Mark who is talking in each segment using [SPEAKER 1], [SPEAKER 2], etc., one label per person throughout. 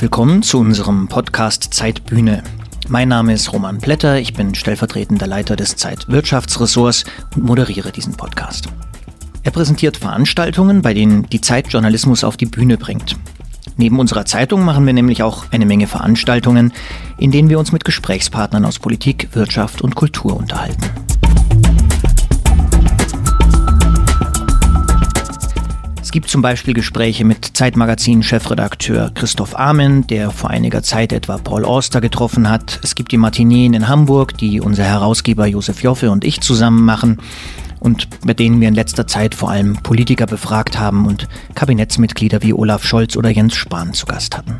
[SPEAKER 1] Willkommen zu unserem Podcast Zeitbühne. Mein Name ist Roman Plätter, ich bin stellvertretender Leiter des Zeitwirtschaftsressorts und moderiere diesen Podcast. Er präsentiert Veranstaltungen, bei denen die Zeit Journalismus auf die Bühne bringt. Neben unserer Zeitung machen wir nämlich auch eine Menge Veranstaltungen, in denen wir uns mit Gesprächspartnern aus Politik, Wirtschaft und Kultur unterhalten. Es gibt zum Beispiel Gespräche mit Zeitmagazin-Chefredakteur Christoph Amen, der vor einiger Zeit etwa Paul Auster getroffen hat. Es gibt die Matineen in Hamburg, die unser Herausgeber Josef Joffe und ich zusammen machen und mit denen wir in letzter Zeit vor allem Politiker befragt haben und Kabinettsmitglieder wie Olaf Scholz oder Jens Spahn zu Gast hatten.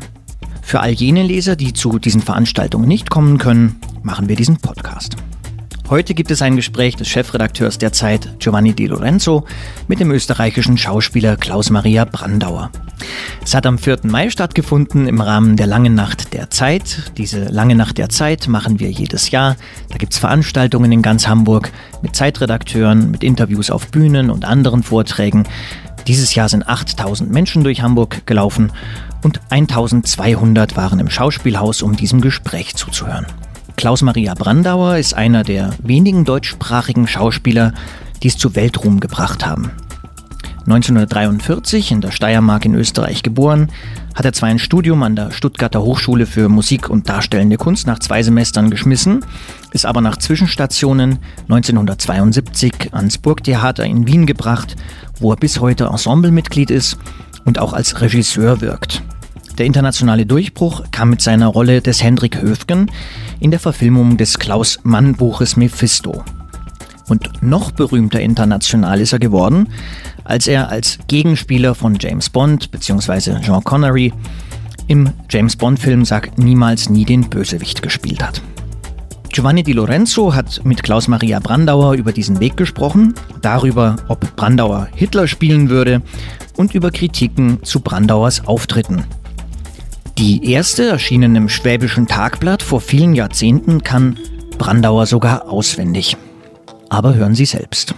[SPEAKER 1] Für all jene Leser, die zu diesen Veranstaltungen nicht kommen können, machen wir diesen Podcast. Heute gibt es ein Gespräch des Chefredakteurs der Zeit Giovanni Di Lorenzo mit dem österreichischen Schauspieler Klaus-Maria Brandauer. Es hat am 4. Mai stattgefunden im Rahmen der Langen Nacht der Zeit. Diese Lange Nacht der Zeit machen wir jedes Jahr. Da gibt es Veranstaltungen in ganz Hamburg mit Zeitredakteuren, mit Interviews auf Bühnen und anderen Vorträgen. Dieses Jahr sind 8000 Menschen durch Hamburg gelaufen und 1200 waren im Schauspielhaus, um diesem Gespräch zuzuhören. Klaus-Maria Brandauer ist einer der wenigen deutschsprachigen Schauspieler, die es zu Weltruhm gebracht haben. 1943 in der Steiermark in Österreich geboren, hat er zwar ein Studium an der Stuttgarter Hochschule für Musik und Darstellende Kunst nach zwei Semestern geschmissen, ist aber nach Zwischenstationen 1972 ans Burgtheater in Wien gebracht, wo er bis heute Ensemblemitglied ist und auch als Regisseur wirkt. Der internationale Durchbruch kam mit seiner Rolle des Hendrik Höfgen in der Verfilmung des Klaus Mann Buches Mephisto. Und noch berühmter international ist er geworden, als er als Gegenspieler von James Bond bzw. Jean Connery im James Bond-Film Sag niemals nie den Bösewicht gespielt hat. Giovanni Di Lorenzo hat mit Klaus Maria Brandauer über diesen Weg gesprochen, darüber, ob Brandauer Hitler spielen würde und über Kritiken zu Brandauers Auftritten die erste, erschienen im Schwäbischen Tagblatt vor vielen Jahrzehnten, kann Brandauer sogar auswendig. Aber hören Sie selbst.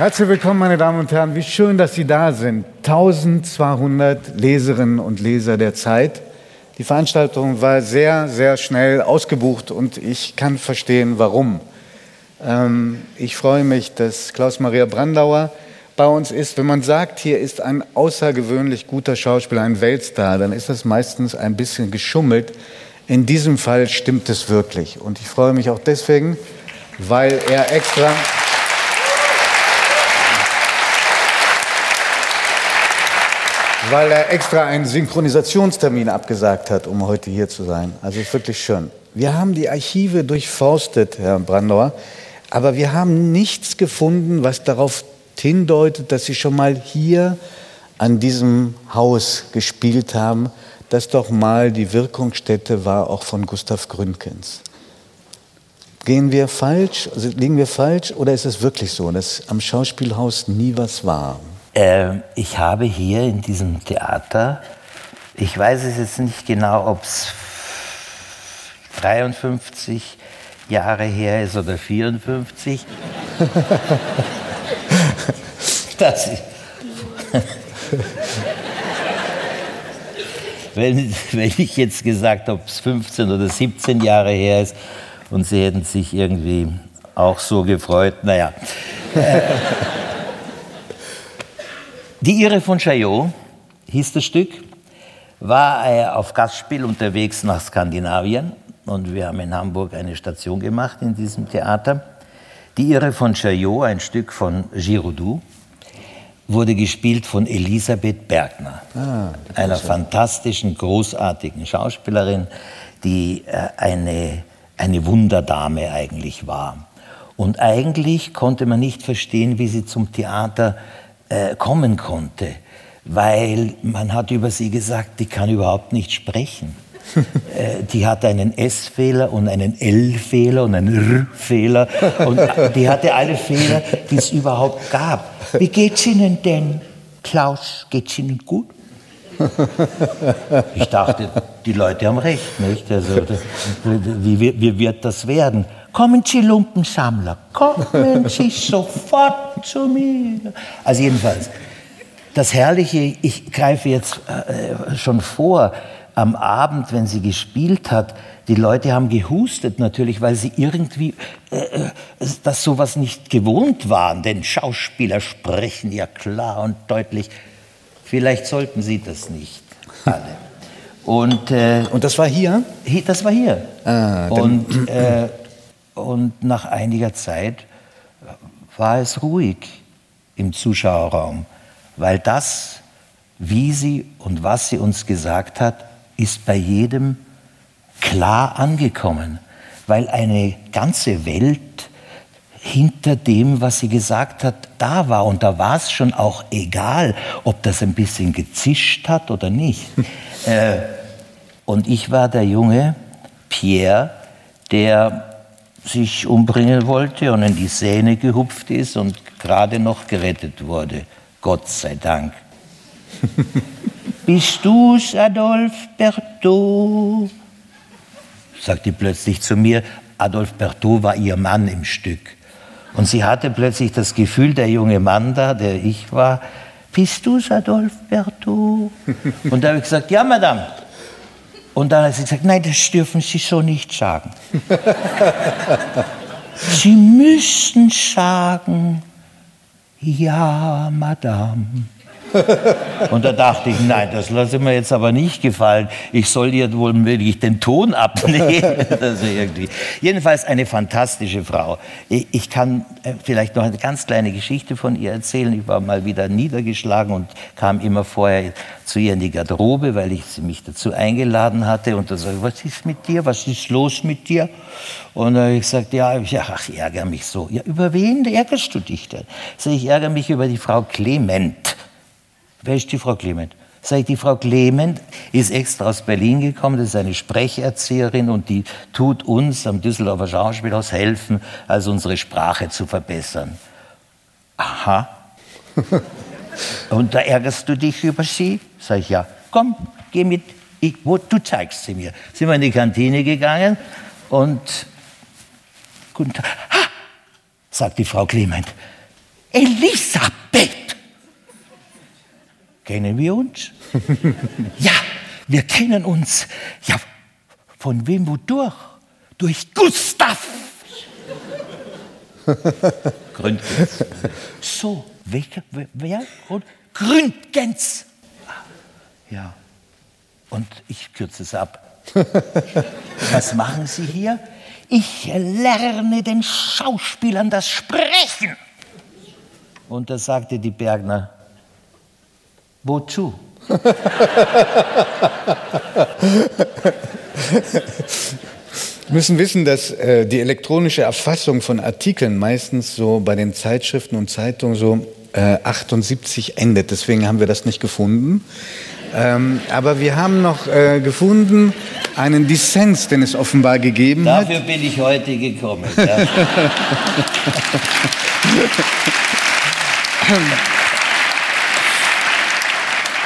[SPEAKER 2] Herzlich willkommen, meine Damen und Herren. Wie schön, dass Sie da sind. 1200 Leserinnen und Leser der Zeit. Die Veranstaltung war sehr, sehr schnell ausgebucht und ich kann verstehen, warum. Ähm, ich freue mich, dass Klaus-Maria Brandauer bei uns ist. Wenn man sagt, hier ist ein außergewöhnlich guter Schauspieler, ein Weltstar, dann ist das meistens ein bisschen geschummelt. In diesem Fall stimmt es wirklich. Und ich freue mich auch deswegen, weil er extra. Weil er extra einen Synchronisationstermin abgesagt hat, um heute hier zu sein. Also ist wirklich schön. Wir haben die Archive durchforstet, Herr Brandauer, aber wir haben nichts gefunden, was darauf hindeutet, dass Sie schon mal hier an diesem Haus gespielt haben, das doch mal die Wirkungsstätte war, auch von Gustav Gründgens. Gehen wir falsch, liegen wir falsch oder ist es wirklich so, dass am Schauspielhaus nie was war?
[SPEAKER 3] Äh, ich habe hier in diesem Theater, ich weiß es jetzt nicht genau, ob es 53 Jahre her ist oder 54. das ist wenn, wenn ich jetzt gesagt habe, ob es 15 oder 17 Jahre her ist und Sie hätten sich irgendwie auch so gefreut, naja. Äh, die Irre von Chaillot hieß das Stück, war er auf Gastspiel unterwegs nach Skandinavien und wir haben in Hamburg eine Station gemacht in diesem Theater. Die Irre von Chaillot, ein Stück von Giraudoux, wurde gespielt von Elisabeth Bergner, ah, einer fantastischen, großartigen Schauspielerin, die äh, eine, eine Wunderdame eigentlich war. Und eigentlich konnte man nicht verstehen, wie sie zum Theater äh, kommen konnte, weil man hat über sie gesagt, die kann überhaupt nicht sprechen. äh, die hat einen S-Fehler und einen L-Fehler und einen R-Fehler und die hatte alle Fehler, die es überhaupt gab. Wie geht's Ihnen denn, Klaus? Geht's Ihnen gut? Ich dachte, die Leute haben recht, nicht? Also, wie, wie, wie wird das werden? Kommen Sie, Lumpensammler, kommen Sie sofort zu mir. Also jedenfalls, das Herrliche, ich greife jetzt äh, schon vor, am Abend, wenn sie gespielt hat, die Leute haben gehustet natürlich, weil sie irgendwie äh, äh, das sowas nicht gewohnt waren. Denn Schauspieler sprechen ja klar und deutlich. Vielleicht sollten sie das nicht alle.
[SPEAKER 2] Und, äh, und das war hier?
[SPEAKER 3] Das war hier. Ah, und, äh, und nach einiger Zeit war es ruhig im Zuschauerraum, weil das, wie sie und was sie uns gesagt hat, ist bei jedem klar angekommen, weil eine ganze Welt hinter dem, was sie gesagt hat, da war. Und da war es schon auch egal, ob das ein bisschen gezischt hat oder nicht. äh, und ich war der junge Pierre, der sich umbringen wollte und in die Säne gehupft ist und gerade noch gerettet wurde. Gott sei Dank. Bist du's, Adolphe Berthaud? sagte plötzlich zu mir. Adolphe Berthaud war ihr Mann im Stück. Und sie hatte plötzlich das Gefühl, der junge Mann da, der ich war, bist du's, Adolphe Berthaud? Und da habe ich gesagt, ja, Madame. Und dann hat sie gesagt, nein, das dürfen Sie so nicht sagen. Sie müssen sagen, ja, Madame. Und da dachte ich, nein, das lasse ich mir jetzt aber nicht gefallen. Ich soll ihr wohl wirklich den Ton abnehmen. irgendwie. Jedenfalls eine fantastische Frau. Ich kann äh, vielleicht noch eine ganz kleine Geschichte von ihr erzählen. Ich war mal wieder niedergeschlagen und kam immer vorher zu ihr in die Garderobe, weil ich sie mich dazu eingeladen hatte. Und da sage ich, was ist mit dir? Was ist los mit dir? Und da habe ich gesagt, ja, ich, ach, ich ärgere mich so. Ja, über wen ärgerst du dich denn? Sag ich, ärgere mich über die Frau Clement. Wer ist die Frau Clement? Sag ich, die Frau Clement ist extra aus Berlin gekommen, das ist eine Sprecherzieherin und die tut uns am Düsseldorfer Schauspielhaus helfen, also unsere Sprache zu verbessern. Aha. und da ärgerst du dich über sie? Sag ich, ja. Komm, geh mit, ich, wo, du zeigst sie mir. Sind wir in die Kantine gegangen und guten Tag. Ha! sagt die Frau Clement. Elisabeth! Kennen wir uns? ja, wir kennen uns. Ja, von wem wodurch? Durch Gustav. Gründgens. So, welcher, wer? Gründgens. Ja. Und ich kürze es ab. Was machen Sie hier? Ich lerne den Schauspielern das Sprechen. Und da sagte die Bergner, Wozu?
[SPEAKER 2] Wir müssen wissen, dass äh, die elektronische Erfassung von Artikeln meistens so bei den Zeitschriften und Zeitungen so äh, 78 endet. Deswegen haben wir das nicht gefunden. Ähm, aber wir haben noch äh, gefunden einen Dissens, den es offenbar gegeben
[SPEAKER 3] Dafür
[SPEAKER 2] hat.
[SPEAKER 3] Dafür bin ich heute gekommen. Ja.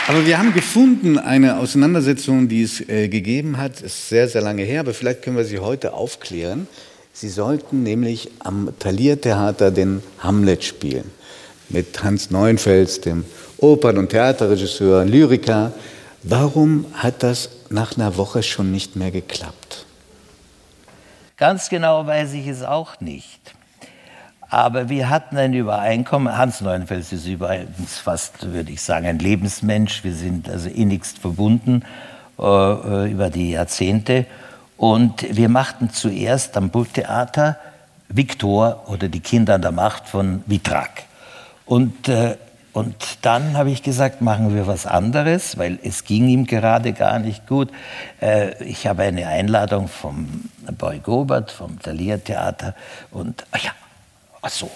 [SPEAKER 2] Aber wir haben gefunden eine Auseinandersetzung, die es äh, gegeben hat, ist sehr, sehr lange her, aber vielleicht können wir sie heute aufklären. Sie sollten nämlich am Thalia-Theater den Hamlet spielen. Mit Hans Neuenfels, dem Opern- und Theaterregisseur, Lyriker. Warum hat das nach einer Woche schon nicht mehr geklappt?
[SPEAKER 3] Ganz genau weiß ich es auch nicht. Aber wir hatten ein Übereinkommen. Hans Neuenfels ist übrigens fast, würde ich sagen, ein Lebensmensch. Wir sind also innigst verbunden äh, über die Jahrzehnte. Und wir machten zuerst am Burgtheater Viktor oder die Kinder an der Macht von Vitrak. Und, äh, und dann habe ich gesagt, machen wir was anderes, weil es ging ihm gerade gar nicht gut. Äh, ich habe eine Einladung vom Boy Gobert, vom Thalia Theater. Und ach ja, Ach so.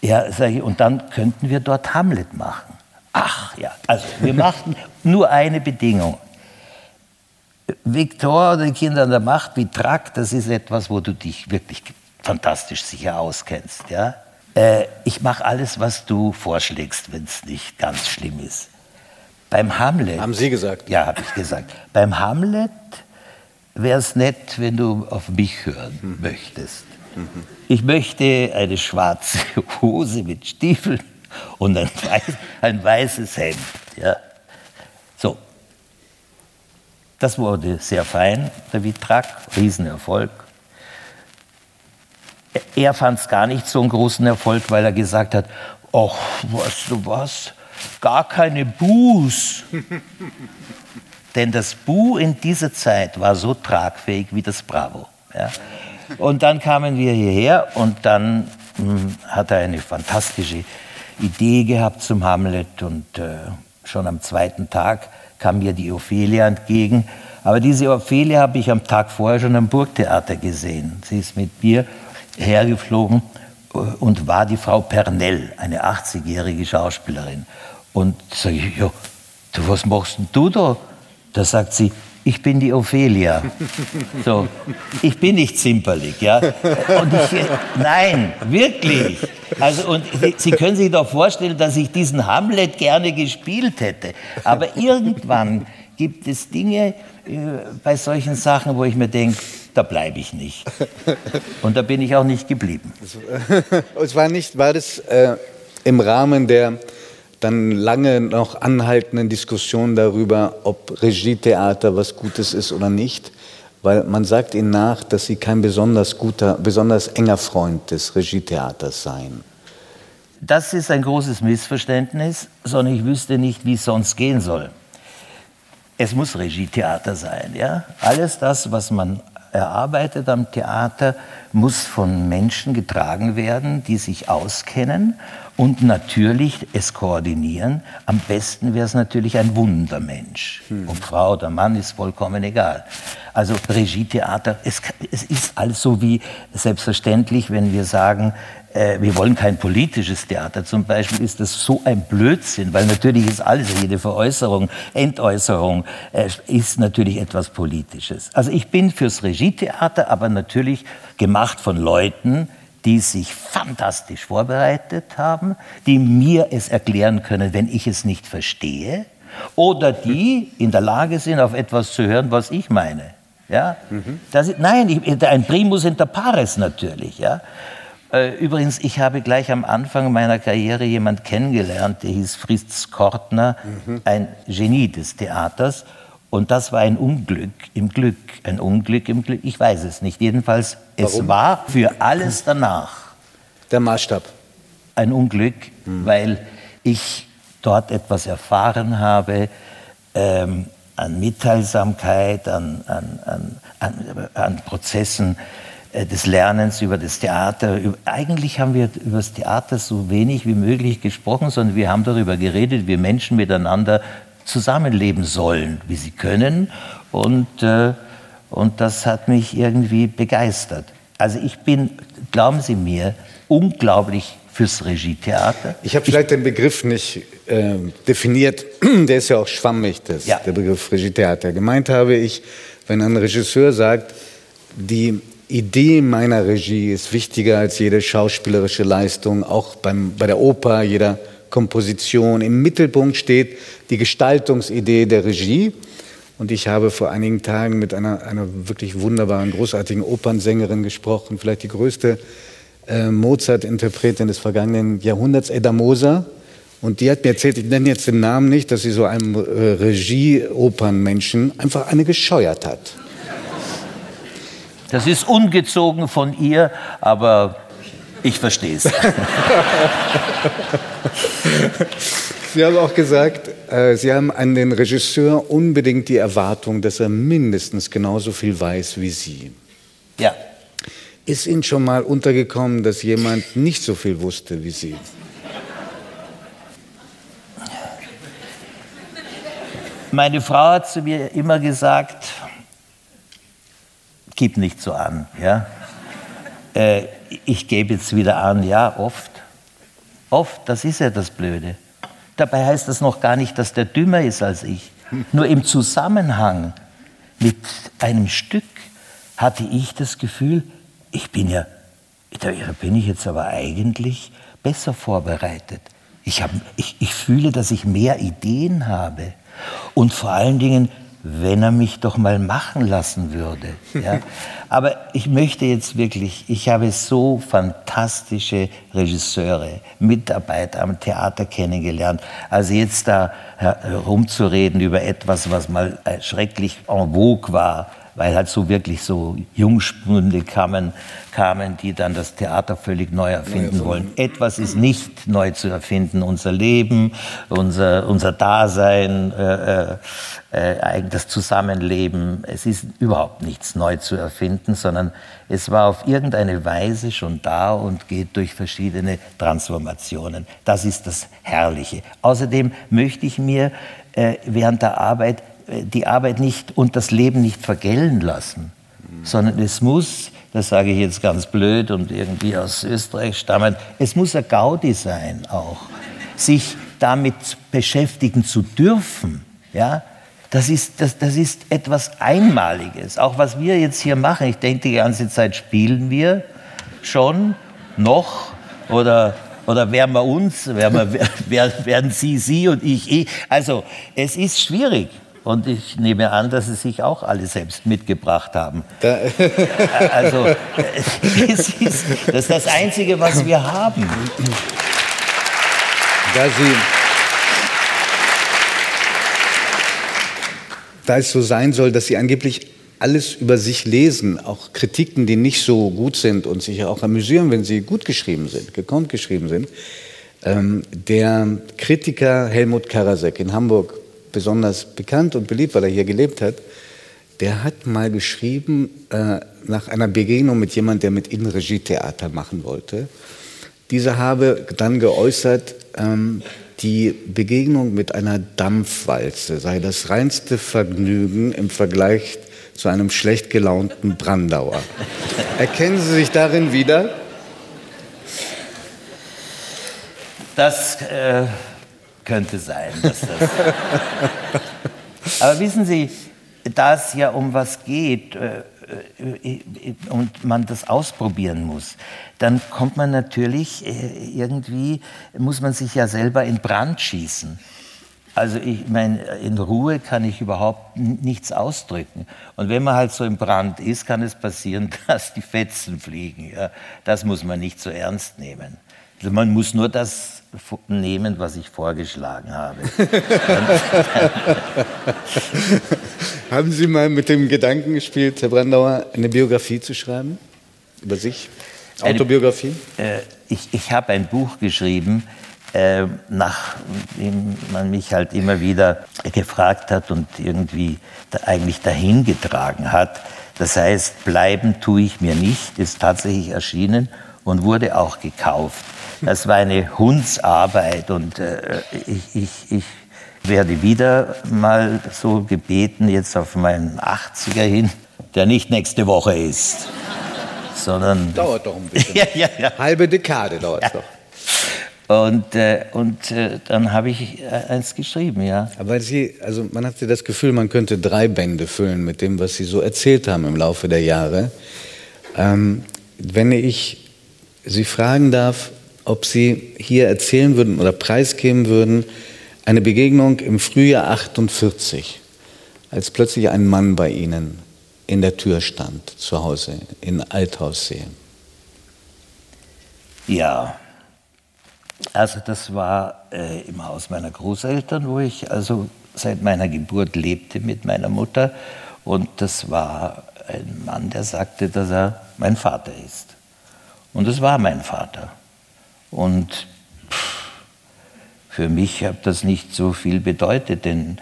[SPEAKER 3] Ja, sag ich, und dann könnten wir dort Hamlet machen. Ach ja, also wir machten nur eine Bedingung. Viktor oder die Kinder an der Macht, wie Trakt, das ist etwas, wo du dich wirklich fantastisch sicher auskennst. Ja? Äh, ich mache alles, was du vorschlägst, wenn es nicht ganz schlimm ist. Beim Hamlet.
[SPEAKER 2] Haben Sie gesagt?
[SPEAKER 3] Ja, habe ich gesagt. Beim Hamlet wäre es nett, wenn du auf mich hören mhm. möchtest. Ich möchte eine schwarze Hose mit Stiefeln und ein, weiß, ein weißes Hemd. Ja. So. Das wurde sehr fein, der Vitrak, Riesenerfolg. Er fand es gar nicht so einen großen Erfolg, weil er gesagt hat, ach, weißt du was, gar keine Buß. Denn das Bu in dieser Zeit war so tragfähig wie das Bravo. Ja. Und dann kamen wir hierher und dann hm, hat er eine fantastische Idee gehabt zum Hamlet und äh, schon am zweiten Tag kam mir die Ophelia entgegen. Aber diese Ophelia habe ich am Tag vorher schon am Burgtheater gesehen. Sie ist mit mir hergeflogen äh, und war die Frau Pernell, eine 80-jährige Schauspielerin. Und sage ich, ja, du, was machst denn du da? Da sagt sie, ich bin die Ophelia. So, ich bin nicht zimperlich, ja. Und ich, nein, wirklich. Also, und Sie können sich doch vorstellen, dass ich diesen Hamlet gerne gespielt hätte. Aber irgendwann gibt es Dinge äh, bei solchen Sachen, wo ich mir denke, da bleibe ich nicht. Und da bin ich auch nicht geblieben.
[SPEAKER 2] Es war nicht, war das äh, im Rahmen der dann lange noch anhaltenden Diskussion darüber, ob Regietheater was Gutes ist oder nicht, weil man sagt ihnen nach, dass sie kein besonders guter, besonders enger Freund des Regietheaters seien.
[SPEAKER 3] Das ist ein großes Missverständnis, sondern ich wüsste nicht, wie es sonst gehen soll. Es muss Regietheater sein, ja. Alles das, was man erarbeitet am Theater, muss von Menschen getragen werden, die sich auskennen und natürlich es koordinieren. Am besten wäre es natürlich ein Wundermensch. Hm. Ob Frau oder Mann ist vollkommen egal. Also Regietheater, es, es ist also wie selbstverständlich, wenn wir sagen, äh, wir wollen kein politisches Theater zum Beispiel, ist das so ein Blödsinn, weil natürlich ist alles, jede Veräußerung, Entäußerung äh, ist natürlich etwas Politisches. Also ich bin fürs Regietheater, aber natürlich gemacht von Leuten, die sich fantastisch vorbereitet haben, die mir es erklären können, wenn ich es nicht verstehe, oder die in der Lage sind, auf etwas zu hören, was ich meine. Ja? Mhm. Das, nein, ich, ein Primus inter pares natürlich. Ja? Äh, übrigens, ich habe gleich am Anfang meiner Karriere jemand kennengelernt, der hieß Fritz Kortner, mhm. ein Genie des Theaters. Und das war ein Unglück im Glück, ein Unglück im Glück. Ich weiß es nicht. Jedenfalls, Warum? es war für alles danach.
[SPEAKER 2] Der Maßstab.
[SPEAKER 3] Ein Unglück, mhm. weil ich dort etwas erfahren habe ähm, an Mitteilsamkeit, an, an, an, an Prozessen, äh, des Lernens, über das Theater. Eigentlich haben wir über das Theater so wenig wie möglich gesprochen, sondern wir haben darüber geredet, wie Menschen miteinander zusammenleben sollen, wie sie können. Und, äh, und das hat mich irgendwie begeistert. Also ich bin, glauben Sie mir, unglaublich fürs Regietheater.
[SPEAKER 2] Ich habe vielleicht den Begriff nicht äh, definiert, der ist ja auch schwammig, das, ja. der Begriff Regietheater. Gemeint habe ich, wenn ein Regisseur sagt, die Idee meiner Regie ist wichtiger als jede schauspielerische Leistung, auch beim, bei der Oper, jeder Komposition. Im Mittelpunkt steht die Gestaltungsidee der Regie. Und ich habe vor einigen Tagen mit einer, einer wirklich wunderbaren, großartigen Opernsängerin gesprochen, vielleicht die größte äh, Mozart-Interpretin des vergangenen Jahrhunderts, Edda Moser. Und die hat mir erzählt, ich nenne jetzt den Namen nicht, dass sie so einem äh, Regie-Opernmenschen einfach eine gescheuert hat.
[SPEAKER 3] Das ist ungezogen von ihr, aber ich verstehe es.
[SPEAKER 2] Sie haben auch gesagt, äh, Sie haben an den Regisseur unbedingt die Erwartung, dass er mindestens genauso viel weiß wie Sie.
[SPEAKER 3] Ja.
[SPEAKER 2] Ist Ihnen schon mal untergekommen, dass jemand nicht so viel wusste wie Sie?
[SPEAKER 3] Meine Frau hat zu mir immer gesagt, gib nicht so an. Ja? Äh, ich gebe jetzt wieder an, ja, oft. Oft, das ist ja das Blöde. Dabei heißt das noch gar nicht, dass der dümmer ist als ich. Nur im Zusammenhang mit einem Stück hatte ich das Gefühl, ich bin ja, da bin ich jetzt aber eigentlich besser vorbereitet. Ich, hab, ich, ich fühle, dass ich mehr Ideen habe. Und vor allen Dingen, wenn er mich doch mal machen lassen würde. Ja? Aber ich möchte jetzt wirklich, ich habe so fantastische Regisseure, Mitarbeiter am Theater kennengelernt. Also jetzt da herumzureden über etwas, was mal äh, schrecklich en vogue war, weil halt so wirklich so Jungspunde kamen, kamen, die dann das Theater völlig neu erfinden wollen. Etwas ist nicht neu zu erfinden. Unser Leben, unser, unser Dasein, äh, äh, das Zusammenleben, es ist überhaupt nichts neu zu erfinden, sondern es war auf irgendeine Weise schon da und geht durch verschiedene Transformationen. Das ist das Herrliche. Außerdem möchte ich mir äh, während der Arbeit die Arbeit nicht und das Leben nicht vergällen lassen, sondern es muss, das sage ich jetzt ganz blöd und irgendwie aus Österreich stammend, es muss ein Gaudi sein auch, sich damit beschäftigen zu dürfen, ja, das ist, das, das ist etwas Einmaliges. Auch was wir jetzt hier machen, ich denke, die ganze Zeit spielen wir schon noch oder, oder werden wir uns, werden, wir, werden Sie, Sie und ich, ich. Also es ist schwierig. Und ich nehme an, dass Sie sich auch alle selbst mitgebracht haben. Da also, es ist, das ist das Einzige, was wir haben.
[SPEAKER 2] Da, Sie, da es so sein soll, dass Sie angeblich alles über sich lesen, auch Kritiken, die nicht so gut sind und sich auch amüsieren, wenn sie gut geschrieben sind, gekonnt geschrieben sind. Ähm, der Kritiker Helmut Karasek in Hamburg besonders bekannt und beliebt, weil er hier gelebt hat, der hat mal geschrieben, äh, nach einer Begegnung mit jemandem, der mit Ihnen Regietheater machen wollte. Dieser habe dann geäußert, ähm, die Begegnung mit einer Dampfwalze sei das reinste Vergnügen im Vergleich zu einem schlecht gelaunten Brandauer. Erkennen Sie sich darin wieder?
[SPEAKER 3] Das äh, könnte sein. Dass das Aber wissen Sie, da es ja um was geht äh, äh, und man das ausprobieren muss, dann kommt man natürlich äh, irgendwie, muss man sich ja selber in Brand schießen. Also ich meine, in Ruhe kann ich überhaupt nichts ausdrücken. Und wenn man halt so im Brand ist, kann es passieren, dass die Fetzen fliegen. Ja. Das muss man nicht so ernst nehmen. Also man muss nur das nehmen, was ich vorgeschlagen habe.
[SPEAKER 2] Haben Sie mal mit dem Gedanken gespielt, Herr Brandauer, eine Biografie zu schreiben über sich? Autobiografie?
[SPEAKER 3] Eine, äh, ich ich habe ein Buch geschrieben, äh, nachdem man mich halt immer wieder gefragt hat und irgendwie da eigentlich dahin getragen hat. Das heißt, bleiben tue ich mir nicht, ist tatsächlich erschienen und wurde auch gekauft. Das war eine Hundsarbeit und äh, ich, ich, ich werde wieder mal so gebeten, jetzt auf meinen 80er hin, der nicht nächste Woche ist, sondern...
[SPEAKER 2] Dauert doch ein bisschen. ja, ja, ja. Halbe Dekade dauert es doch.
[SPEAKER 3] Und, äh, und äh, dann habe ich äh, eins geschrieben, ja.
[SPEAKER 2] Aber Sie, also man hatte das Gefühl, man könnte drei Bände füllen mit dem, was Sie so erzählt haben im Laufe der Jahre. Ähm, wenn ich Sie fragen darf, ob Sie hier erzählen würden oder preisgeben würden, eine Begegnung im Frühjahr 48, als plötzlich ein Mann bei Ihnen in der Tür stand, zu Hause in Althaussee.
[SPEAKER 3] Ja, also das war äh, im Haus meiner Großeltern, wo ich also seit meiner Geburt lebte mit meiner Mutter. Und das war ein Mann, der sagte, dass er mein Vater ist. Und es war mein Vater. Und für mich hat das nicht so viel bedeutet, denn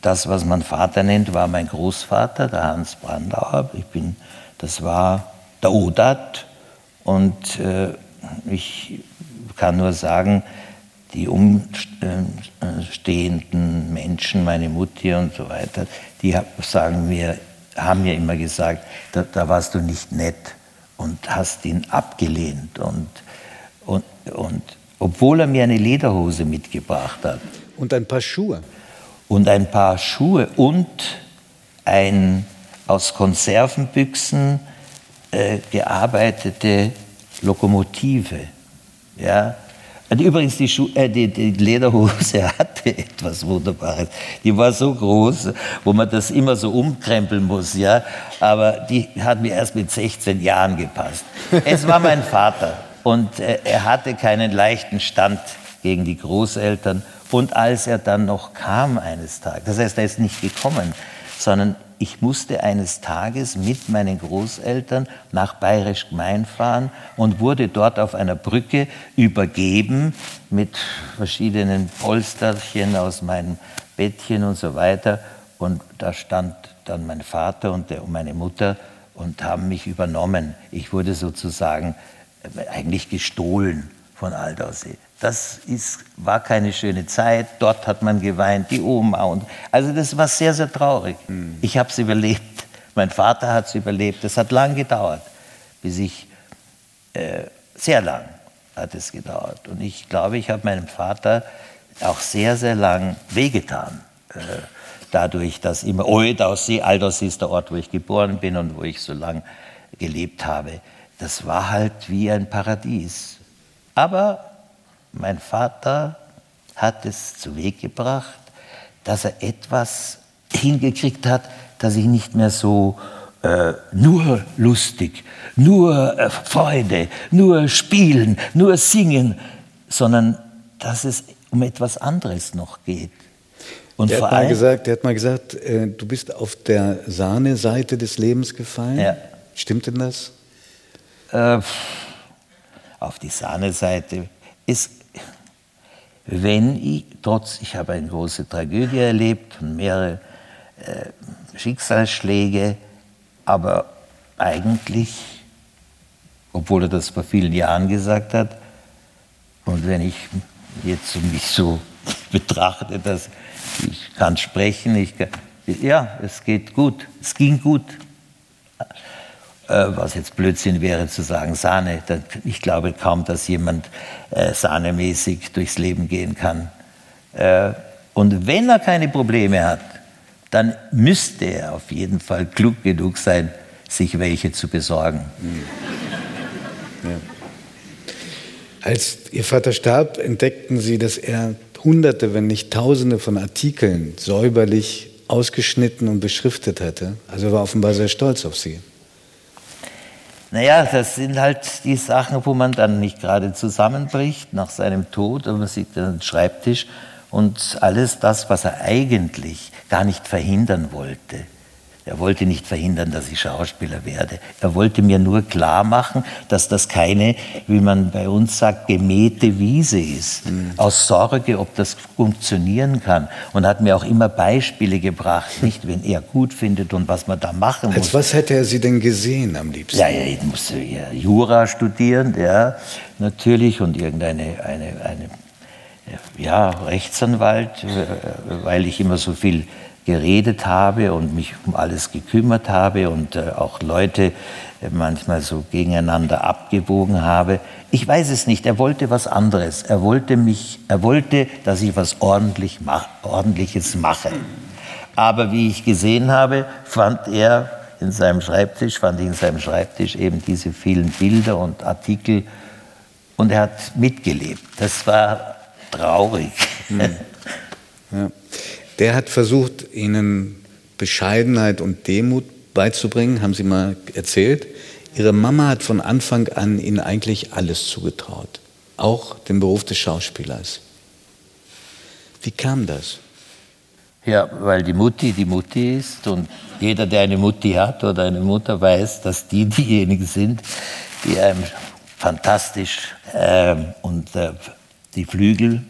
[SPEAKER 3] das, was man Vater nennt, war mein Großvater, der Hans Brandauer. Ich bin, das war der Odat. Und äh, ich kann nur sagen, die umstehenden Menschen, meine Mutter und so weiter, die sagen mir, haben mir immer gesagt, da, da warst du nicht nett und hast ihn abgelehnt. Und und, obwohl er mir eine Lederhose mitgebracht hat.
[SPEAKER 2] Und ein paar Schuhe.
[SPEAKER 3] Und ein paar Schuhe und ein aus Konservenbüchsen äh, gearbeitete Lokomotive. Ja? Und übrigens, die, Schu äh, die, die, Lederhose hatte etwas Wunderbares. Die war so groß, wo man das immer so umkrempeln muss, ja. Aber die hat mir erst mit 16 Jahren gepasst. Es war mein Vater und äh, er hatte keinen leichten Stand gegen die Großeltern. Und als er dann noch kam eines Tages, das heißt, er ist nicht gekommen, sondern ich musste eines Tages mit meinen Großeltern nach Bayerisch Gmein fahren und wurde dort auf einer Brücke übergeben mit verschiedenen Polsterchen aus meinem Bettchen und so weiter. Und da stand dann mein Vater und, der, und meine Mutter und haben mich übernommen. Ich wurde sozusagen eigentlich gestohlen von Aldaussee. Das ist, war keine schöne Zeit. Dort hat man geweint, die Oma. Und, also das war sehr, sehr traurig. Mhm. Ich habe es überlebt. Mein Vater hat es überlebt. Das hat lang gedauert, bis ich, äh, sehr lang hat es gedauert. Und ich glaube, ich habe meinem Vater auch sehr, sehr lang wehgetan. Äh, dadurch, dass immer Oedaussee, Aldaussee ist der Ort, wo ich geboren bin und wo ich so lang gelebt habe. Das war halt wie ein Paradies. Aber mein Vater hat es zu Weg gebracht, dass er etwas hingekriegt hat, dass ich nicht mehr so äh, nur lustig, nur äh, Freude, nur spielen, nur singen, sondern dass es um etwas anderes noch geht.
[SPEAKER 2] Und der, hat mal gesagt, der hat mal gesagt, äh, du bist auf der Sahneseite des Lebens gefallen. Ja. Stimmt denn das?
[SPEAKER 3] Äh, auf die Sahneseite ist wenn ich, trotz, ich habe eine große Tragödie erlebt und mehrere äh, Schicksalsschläge, aber eigentlich, obwohl er das vor vielen Jahren gesagt hat, und wenn ich jetzt mich so betrachte, dass ich kann sprechen, ich kann, ja, es geht gut, es ging gut. Äh, was jetzt Blödsinn wäre zu sagen, Sahne. Ich glaube kaum, dass jemand äh, sahnemäßig durchs Leben gehen kann. Äh, und wenn er keine Probleme hat, dann müsste er auf jeden Fall klug genug sein, sich welche zu besorgen.
[SPEAKER 2] Ja. Als Ihr Vater starb, entdeckten Sie, dass er Hunderte, wenn nicht Tausende von Artikeln säuberlich ausgeschnitten und beschriftet hatte. Also war offenbar sehr stolz auf Sie.
[SPEAKER 3] Naja, das sind halt die Sachen, wo man dann nicht gerade zusammenbricht nach seinem Tod, aber man sieht den Schreibtisch und alles das, was er eigentlich gar nicht verhindern wollte. Er wollte nicht verhindern, dass ich Schauspieler werde. Er wollte mir nur klar machen, dass das keine, wie man bei uns sagt, gemähte Wiese ist. Mhm. Aus Sorge, ob das funktionieren kann. Und hat mir auch immer Beispiele gebracht, nicht, wenn er gut findet und was man da machen muss.
[SPEAKER 2] Als was hätte er Sie denn gesehen am liebsten?
[SPEAKER 3] Ja, ja ich musste ja Jura studieren, ja, natürlich, und irgendeine eine, eine, ja, Rechtsanwalt, äh, weil ich immer so viel geredet habe und mich um alles gekümmert habe und äh, auch Leute äh, manchmal so gegeneinander abgewogen habe. Ich weiß es nicht. Er wollte was anderes. Er wollte mich, er wollte, dass ich was ordentlich mach, Ordentliches mache. Aber wie ich gesehen habe, fand er in seinem Schreibtisch, fand ich in seinem Schreibtisch eben diese vielen Bilder und Artikel und er hat mitgelebt. Das war traurig. Hm.
[SPEAKER 2] Ja. Der hat versucht, ihnen Bescheidenheit und Demut beizubringen, haben Sie mal erzählt. Ihre Mama hat von Anfang an ihnen eigentlich alles zugetraut, auch den Beruf des Schauspielers. Wie kam das?
[SPEAKER 3] Ja, weil die Mutti die Mutti ist und jeder, der eine Mutti hat oder eine Mutter, weiß, dass die diejenigen sind, die einem fantastisch äh, und äh, die Flügel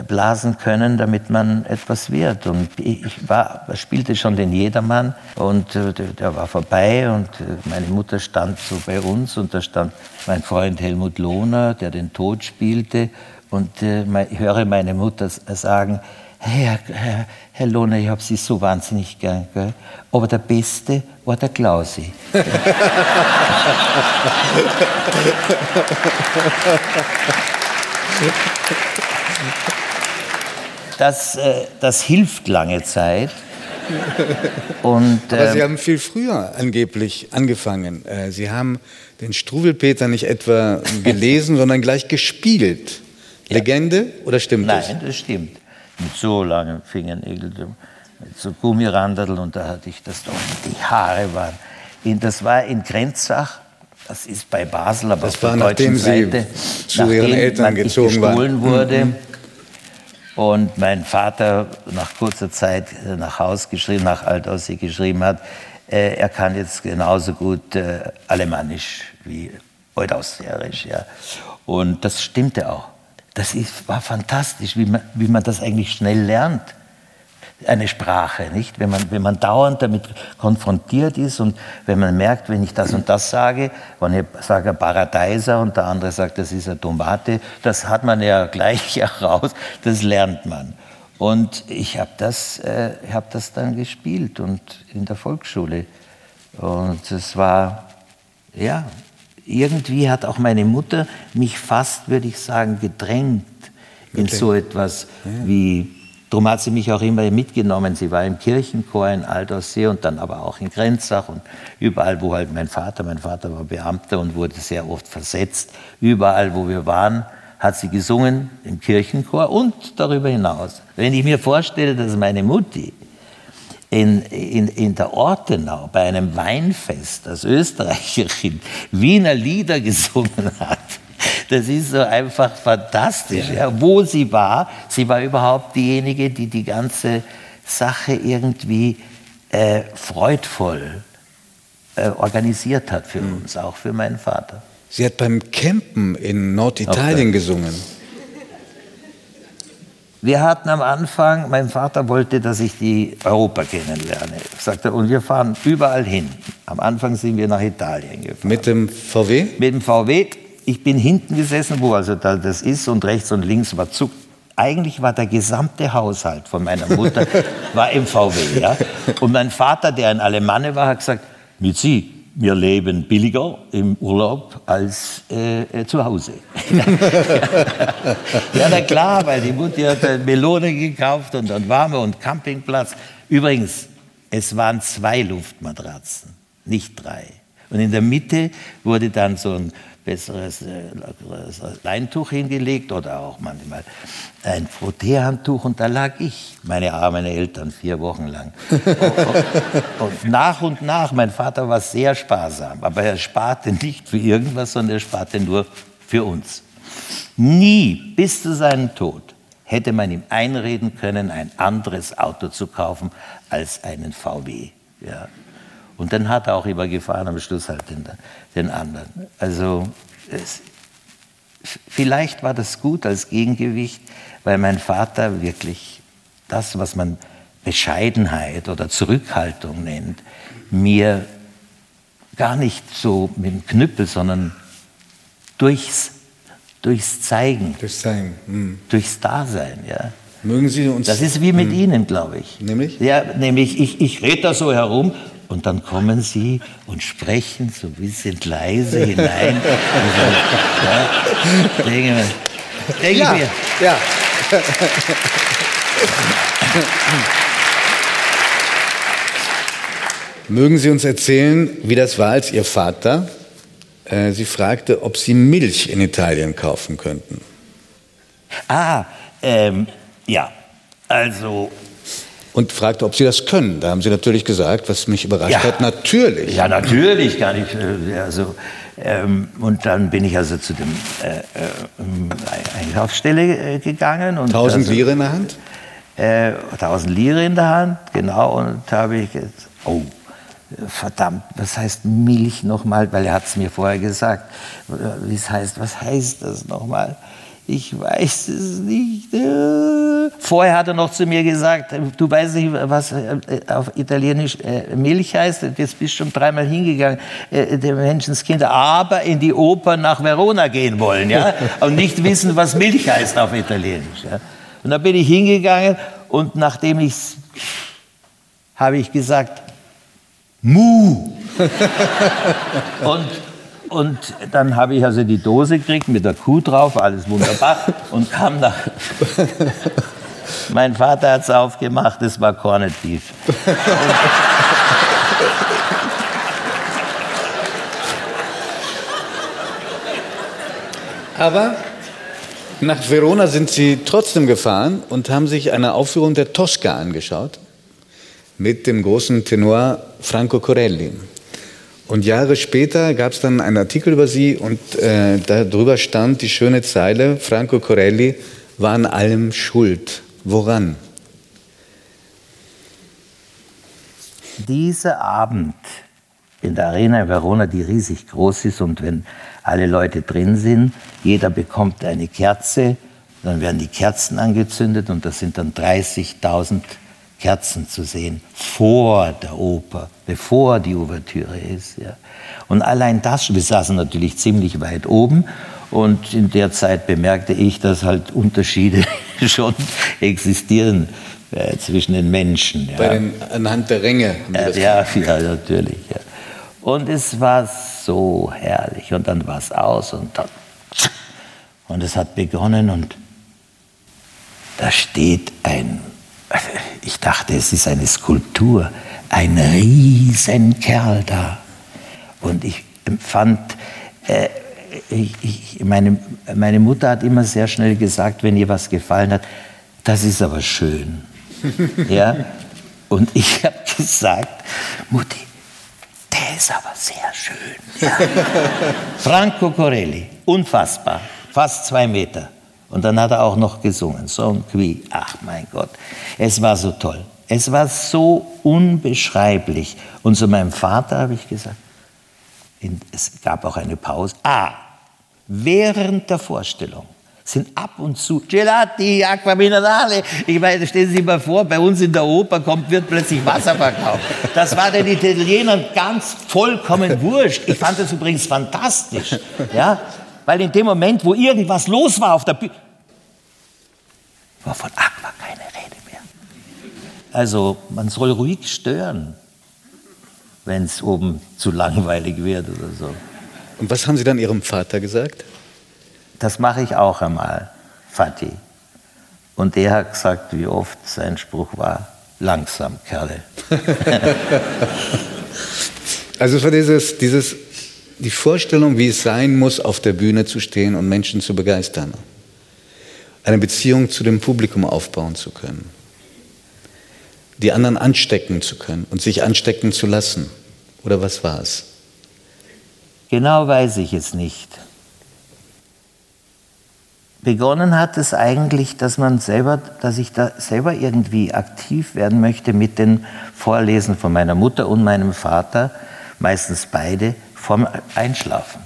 [SPEAKER 3] blasen können, damit man etwas wird. Und ich war, spielte schon den Jedermann und äh, der war vorbei und äh, meine Mutter stand so bei uns und da stand mein Freund Helmut Lohner, der den Tod spielte und ich höre meine Mutter sagen, Herr, Herr, Herr Lohner, ich habe Sie so wahnsinnig gern, gell? aber der Beste war der Klausi. das, äh, das hilft lange Zeit.
[SPEAKER 2] Und, Aber Sie haben viel früher angeblich angefangen. Äh, Sie haben den Struwelpeter nicht etwa gelesen, sondern gleich gespielt. Legende oder stimmt
[SPEAKER 3] Nein,
[SPEAKER 2] das?
[SPEAKER 3] Nein, das stimmt. Mit so langen Fingernägeln, mit so Gummirandeln und da hatte ich das doch. Die Haare waren. Das war in Grenzach, das ist bei Basel, aber
[SPEAKER 2] das
[SPEAKER 3] auf der
[SPEAKER 2] war,
[SPEAKER 3] deutschen
[SPEAKER 2] nachdem Sie
[SPEAKER 3] Seite,
[SPEAKER 2] zu Ihren Eltern
[SPEAKER 3] gestohlen
[SPEAKER 2] waren.
[SPEAKER 3] wurde.
[SPEAKER 2] Mhm.
[SPEAKER 3] Und mein Vater nach kurzer Zeit nach Haus geschrieben, nach Altaussee geschrieben hat, äh, er kann jetzt genauso gut äh, Alemannisch wie Altausserisch. Ja. Und das stimmte auch. Das ist, war fantastisch, wie man, wie man das eigentlich schnell lernt. Eine Sprache, nicht? Wenn man, wenn man dauernd damit konfrontiert ist und wenn man merkt, wenn ich das und das sage, wenn ich sage Paradeiser und der andere sagt, das ist eine Tomate, das hat man ja gleich heraus, das lernt man. Und ich habe das, äh, hab das dann gespielt und in der Volksschule. Und es war, ja, irgendwie hat auch meine Mutter mich fast, würde ich sagen, gedrängt in okay. so etwas ja. wie, darum hat sie mich auch immer mitgenommen. Sie war im Kirchenchor in Altaussee und dann aber auch in Grenzach und überall, wo halt mein Vater, mein Vater war Beamter und wurde sehr oft versetzt, überall, wo wir waren, hat sie gesungen im Kirchenchor und darüber hinaus. Wenn ich mir vorstelle, dass meine Mutti in, in, in der Ortenau bei einem Weinfest als Österreicherin Wiener Lieder gesungen hat, das ist so einfach fantastisch. Ja. ja. Wo sie war, sie war überhaupt diejenige, die die ganze Sache irgendwie äh, freudvoll äh, organisiert hat für mhm. uns, auch für meinen Vater.
[SPEAKER 2] Sie hat beim Campen in Norditalien okay. gesungen.
[SPEAKER 3] Wir hatten am Anfang, mein Vater wollte, dass ich die Europa kennenlerne. Sagte, und wir fahren überall hin. Am Anfang sind wir nach Italien gefahren.
[SPEAKER 2] Mit dem VW?
[SPEAKER 3] Mit dem VW. Ich bin hinten gesessen, wo also da das ist, und rechts und links war Zug. Eigentlich war der gesamte Haushalt von meiner Mutter war im VW. Ja? Und mein Vater, der ein Alemanne war, hat gesagt, mit Sie, wir leben billiger im Urlaub als äh, äh zu Hause. ja, na klar, weil die Mutter hat eine Melone gekauft und einen Warme und Campingplatz. Übrigens, es waren zwei Luftmatratzen, nicht drei. Und in der Mitte wurde dann so ein besseres äh, Leintuch hingelegt oder auch manchmal ein Frotteehandtuch und da lag ich, meine armen Eltern, vier Wochen lang. und, und nach und nach, mein Vater war sehr sparsam, aber er sparte nicht für irgendwas, sondern er sparte nur für uns. Nie bis zu seinem Tod hätte man ihm einreden können, ein anderes Auto zu kaufen als einen VW. Ja. Und dann hat er auch immer gefahren, am Schluss halt den, den anderen. Also es, vielleicht war das gut als Gegengewicht, weil mein Vater wirklich das, was man Bescheidenheit oder Zurückhaltung nennt, mir gar nicht so mit dem Knüppel, sondern durchs, durchs Zeigen,
[SPEAKER 2] durchs, Zeigen. Mhm.
[SPEAKER 3] durchs Dasein. Ja.
[SPEAKER 2] Mögen Sie uns.
[SPEAKER 3] Das ist wie mit mhm. Ihnen, glaube ich.
[SPEAKER 2] Nämlich?
[SPEAKER 3] Ja, nämlich ich, ich rede da so herum und dann kommen sie und sprechen so ein bisschen leise hinein. also, ja, denke mir, denke
[SPEAKER 2] ja,
[SPEAKER 3] mir.
[SPEAKER 2] Ja. Mögen Sie uns erzählen, wie das war, als Ihr Vater äh, Sie fragte, ob Sie Milch in Italien kaufen könnten?
[SPEAKER 3] Ah, ähm, ja. Also
[SPEAKER 2] und fragte, ob Sie das können. Da haben Sie natürlich gesagt, was mich überrascht ja. hat, natürlich.
[SPEAKER 3] Ja, natürlich kann ich. Äh, also, ähm, und dann bin ich also zu dem äh, äh, Einkaufsstelle äh, gegangen. Und
[SPEAKER 2] 1000
[SPEAKER 3] also,
[SPEAKER 2] Lire in der Hand?
[SPEAKER 3] Äh, 1000 Lire in der Hand, genau. Und da habe ich jetzt, oh, verdammt, was heißt Milch nochmal? Weil er hat es mir vorher gesagt. Wie es heißt, was heißt das nochmal? Ich weiß es nicht. Äh. Vorher hat er noch zu mir gesagt, du weißt nicht, was äh, auf Italienisch äh, Milch heißt. Jetzt bist du schon dreimal hingegangen, der Menschenskinder, aber in die Oper nach Verona gehen wollen, ja, und nicht wissen, was Milch heißt auf Italienisch. Ja? Und da bin ich hingegangen und nachdem ich habe ich gesagt, Mu. und und dann habe ich also die Dose gekriegt mit der Kuh drauf, alles wunderbar. und kam nach. mein Vater hat es aufgemacht, es war Corned Beef.
[SPEAKER 2] Aber Nach Verona sind Sie trotzdem gefahren und haben sich eine Aufführung der Tosca angeschaut mit dem großen Tenor Franco Corelli. Und Jahre später gab es dann einen Artikel über Sie und äh, darüber stand die schöne Zeile, Franco Corelli war an allem schuld. Woran?
[SPEAKER 3] Dieser Abend in der Arena in Verona, die riesig groß ist und wenn alle Leute drin sind, jeder bekommt eine Kerze, dann werden die Kerzen angezündet und das sind dann 30.000 Kerzen zu sehen vor der Oper, bevor die Ouvertüre ist. Ja. Und allein das, wir saßen natürlich ziemlich weit oben und in der Zeit bemerkte ich, dass halt Unterschiede schon existieren äh, zwischen den Menschen.
[SPEAKER 2] Ja. Bei den, anhand der Ränge.
[SPEAKER 3] Äh, ja, ja, natürlich. Ja. Und es war so herrlich. Und dann war es aus und dann. Und es hat begonnen und da steht ein, ich dachte, es ist eine Skulptur, ein Riesenkerl da. Und ich empfand, äh, ich, meine, meine Mutter hat immer sehr schnell gesagt, wenn ihr was gefallen hat, das ist aber schön. ja? Und ich habe gesagt, Mutti, der ist aber sehr schön. Ja. Franco Corelli, unfassbar, fast zwei Meter. Und dann hat er auch noch gesungen, Son qui. Ach mein Gott, es war so toll. Es war so unbeschreiblich. Und zu meinem Vater habe ich gesagt, es gab auch eine Pause. Ah, während der Vorstellung sind ab und zu Gelati, Aqua Minerale. Ich meine, stellen Sie sich mal vor, bei uns in der Oper kommt, wird plötzlich Wasser verkauft. Das war den Italienern ganz vollkommen wurscht. Ich fand das übrigens fantastisch. Ja? Weil in dem Moment, wo irgendwas los war auf der Bühne, war von Aqua keine Rede mehr. Also man soll ruhig stören, wenn es oben zu langweilig wird oder so.
[SPEAKER 2] Und was haben Sie dann Ihrem Vater gesagt?
[SPEAKER 3] Das mache ich auch einmal, Fatih. Und der hat gesagt, wie oft sein Spruch war, langsam, Kerle.
[SPEAKER 2] also es war dieses, dieses, die Vorstellung, wie es sein muss, auf der Bühne zu stehen und Menschen zu begeistern. Eine Beziehung zu dem Publikum aufbauen zu können. Die anderen anstecken zu können und sich anstecken zu lassen. Oder was war es?
[SPEAKER 3] Genau weiß ich es nicht. Begonnen hat es eigentlich, dass man selber, dass ich da selber irgendwie aktiv werden möchte mit den Vorlesen von meiner Mutter und meinem Vater, meistens beide, vorm Einschlafen.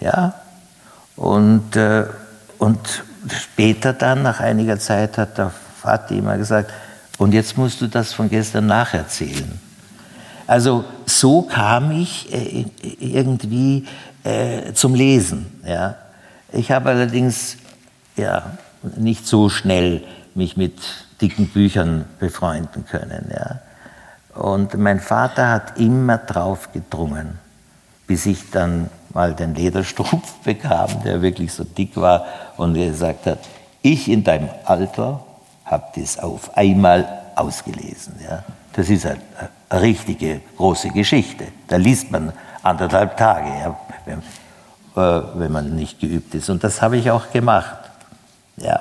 [SPEAKER 3] Ja? Und, äh, und später dann, nach einiger Zeit, hat der Vater immer gesagt, und jetzt musst du das von gestern nacherzählen. Also so kam ich äh, irgendwie äh, zum Lesen. Ja? Ich habe allerdings ja, nicht so schnell mich mit dicken Büchern befreunden können. Ja. Und mein Vater hat immer drauf gedrungen, bis ich dann mal den Lederstrumpf bekam, der wirklich so dick war und gesagt hat, ich in deinem Alter habe das auf einmal ausgelesen. Ja. Das ist eine, eine, richtige große Geschichte. Da liest man anderthalb Tage, ja, wenn, äh, wenn man nicht geübt ist. Und das habe ich auch gemacht. Ja.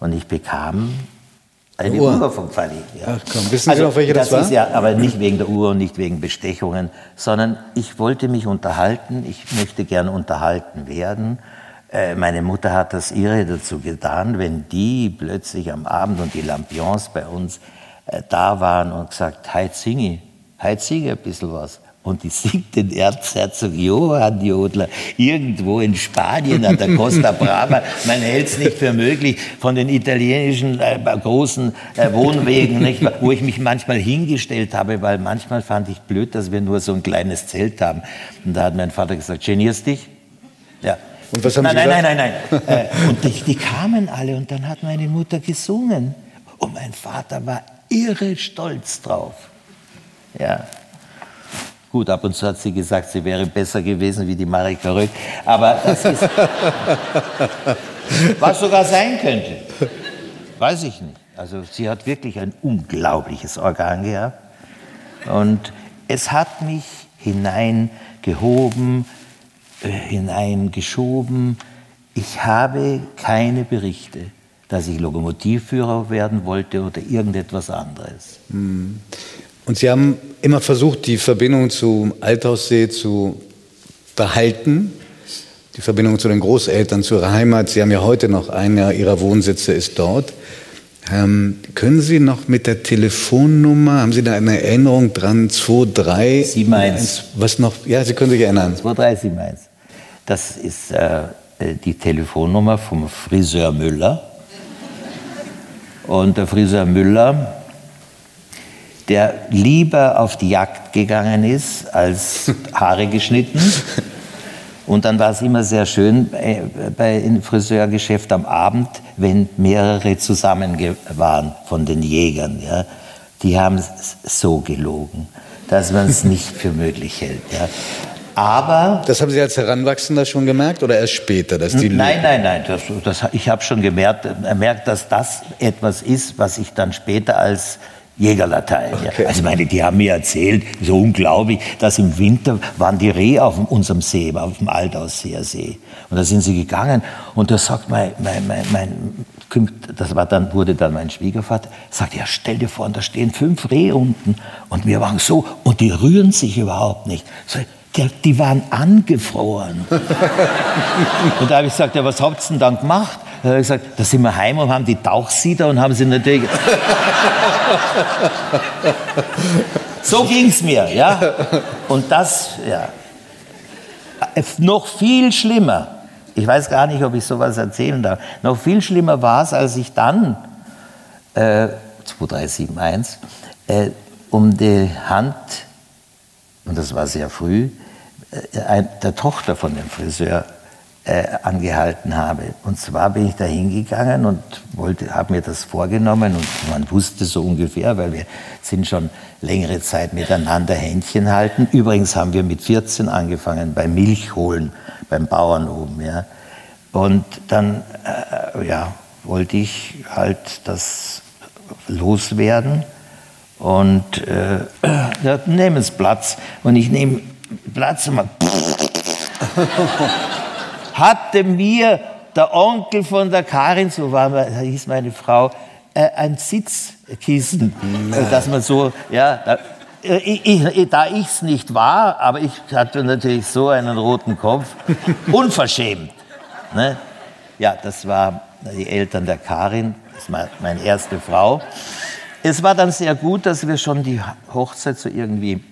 [SPEAKER 3] Und ich bekam eine Uhr, Uhr vom Fanny. Ja. Ach komm, wissen Sie also, noch, welche das, das war? Ist ja, aber nicht wegen der Uhr und nicht wegen Bestechungen, sondern ich wollte mich unterhalten, ich möchte gern unterhalten werden. Äh, meine Mutter hat das ihre dazu getan, wenn die plötzlich am Abend und die Lampions bei uns äh, da waren und gesagt, heute singe heute singe ein bisschen was und die singt den Erzherzog Johann Jodler irgendwo in Spanien an der Costa Brava. Man hält es nicht für möglich von den italienischen äh, großen äh, Wohnwegen, nicht, wo ich mich manchmal hingestellt habe, weil manchmal fand ich blöd, dass wir nur so ein kleines Zelt haben. Und da hat mein Vater gesagt, genierst dich? Ja.
[SPEAKER 2] Und was haben
[SPEAKER 3] nein,
[SPEAKER 2] Sie
[SPEAKER 3] nein, nein, nein, nein, nein. äh, und die, die kamen alle und dann hat meine Mutter gesungen. Und mein Vater war irre stolz drauf. Ja. Gut, ab und zu hat sie gesagt, sie wäre besser gewesen wie die Marika Röck. Aber das ist. was sogar sein könnte. Weiß ich nicht. Also sie hat wirklich ein unglaubliches Organ gehabt. Und es hat mich hineingehoben, äh, hineingeschoben Ich habe keine Berichte, dass ich Lokomotivführer werden wollte oder irgendetwas anderes.
[SPEAKER 2] Hm. Und Sie haben immer versucht, die Verbindung zum Althaussee zu behalten, die Verbindung zu den Großeltern, zu Ihrer Heimat. Sie haben ja heute noch einer Ihrer Wohnsitze ist dort. Ähm, können Sie noch mit der Telefonnummer, haben Sie da eine Erinnerung dran, 23?
[SPEAKER 3] 71.
[SPEAKER 2] Was noch? Ja, Sie können sich erinnern.
[SPEAKER 3] 2371. Das ist äh, die Telefonnummer vom Friseur Müller. Und der Friseur Müller, der lieber auf die Jagd gegangen ist, als Haare geschnitten. Und dann war es immer sehr schön bei, bei im Friseurgeschäft am Abend, wenn mehrere zusammen waren von den Jägern. Ja. Die haben so gelogen, dass man es nicht für möglich hält. Ja. Aber
[SPEAKER 2] das haben Sie als Heranwachsender schon gemerkt oder erst später,
[SPEAKER 3] dass die Nein, nein, nein. Das, das, ich habe schon gemerkt, gemerkt, dass das etwas ist, was ich dann später als Jägerlatein. Okay. Ja. Also meine, die haben mir erzählt, so unglaublich, dass im Winter waren die Rehe auf unserem See, auf dem Altausseer See. Und da sind sie gegangen und da sagt mein, mein, mein, mein das war dann, wurde dann mein Schwiegervater, sagt, ja, stell dir vor, da stehen fünf Rehe unten und wir waren so und die rühren sich überhaupt nicht. So, die, die waren angefroren. und da habe ich gesagt, ja, was habt ihr denn dann gemacht? Da habe ich gesagt, da sind wir heim und haben die Tauchsieder und haben sie natürlich. so ging es mir, ja. Und das, ja. Noch viel schlimmer, ich weiß gar nicht, ob ich sowas erzählen darf, noch viel schlimmer war es, als ich dann, äh, 2371, äh, um die Hand, und das war sehr früh, äh, der Tochter von dem Friseur äh, angehalten habe. Und zwar bin ich da hingegangen und wollte, habe mir das vorgenommen und man wusste so ungefähr, weil wir sind schon längere Zeit miteinander Händchen halten. Übrigens haben wir mit 14 angefangen beim Milchholen beim Bauern oben. Ja. Und dann äh, ja, wollte ich halt das loswerden und äh, ja, nehmen es Platz und ich nehme Platz mal hatte mir der Onkel von der Karin, so war, hieß meine Frau, äh, ein Sitzkissen, Nein. dass man so, ja, da, äh, ich, ich, da ich es nicht war, aber ich hatte natürlich so einen roten Kopf, unverschämt. Ne? Ja, das war die Eltern der Karin, das war meine erste Frau. Es war dann sehr gut, dass wir schon die Hochzeit so irgendwie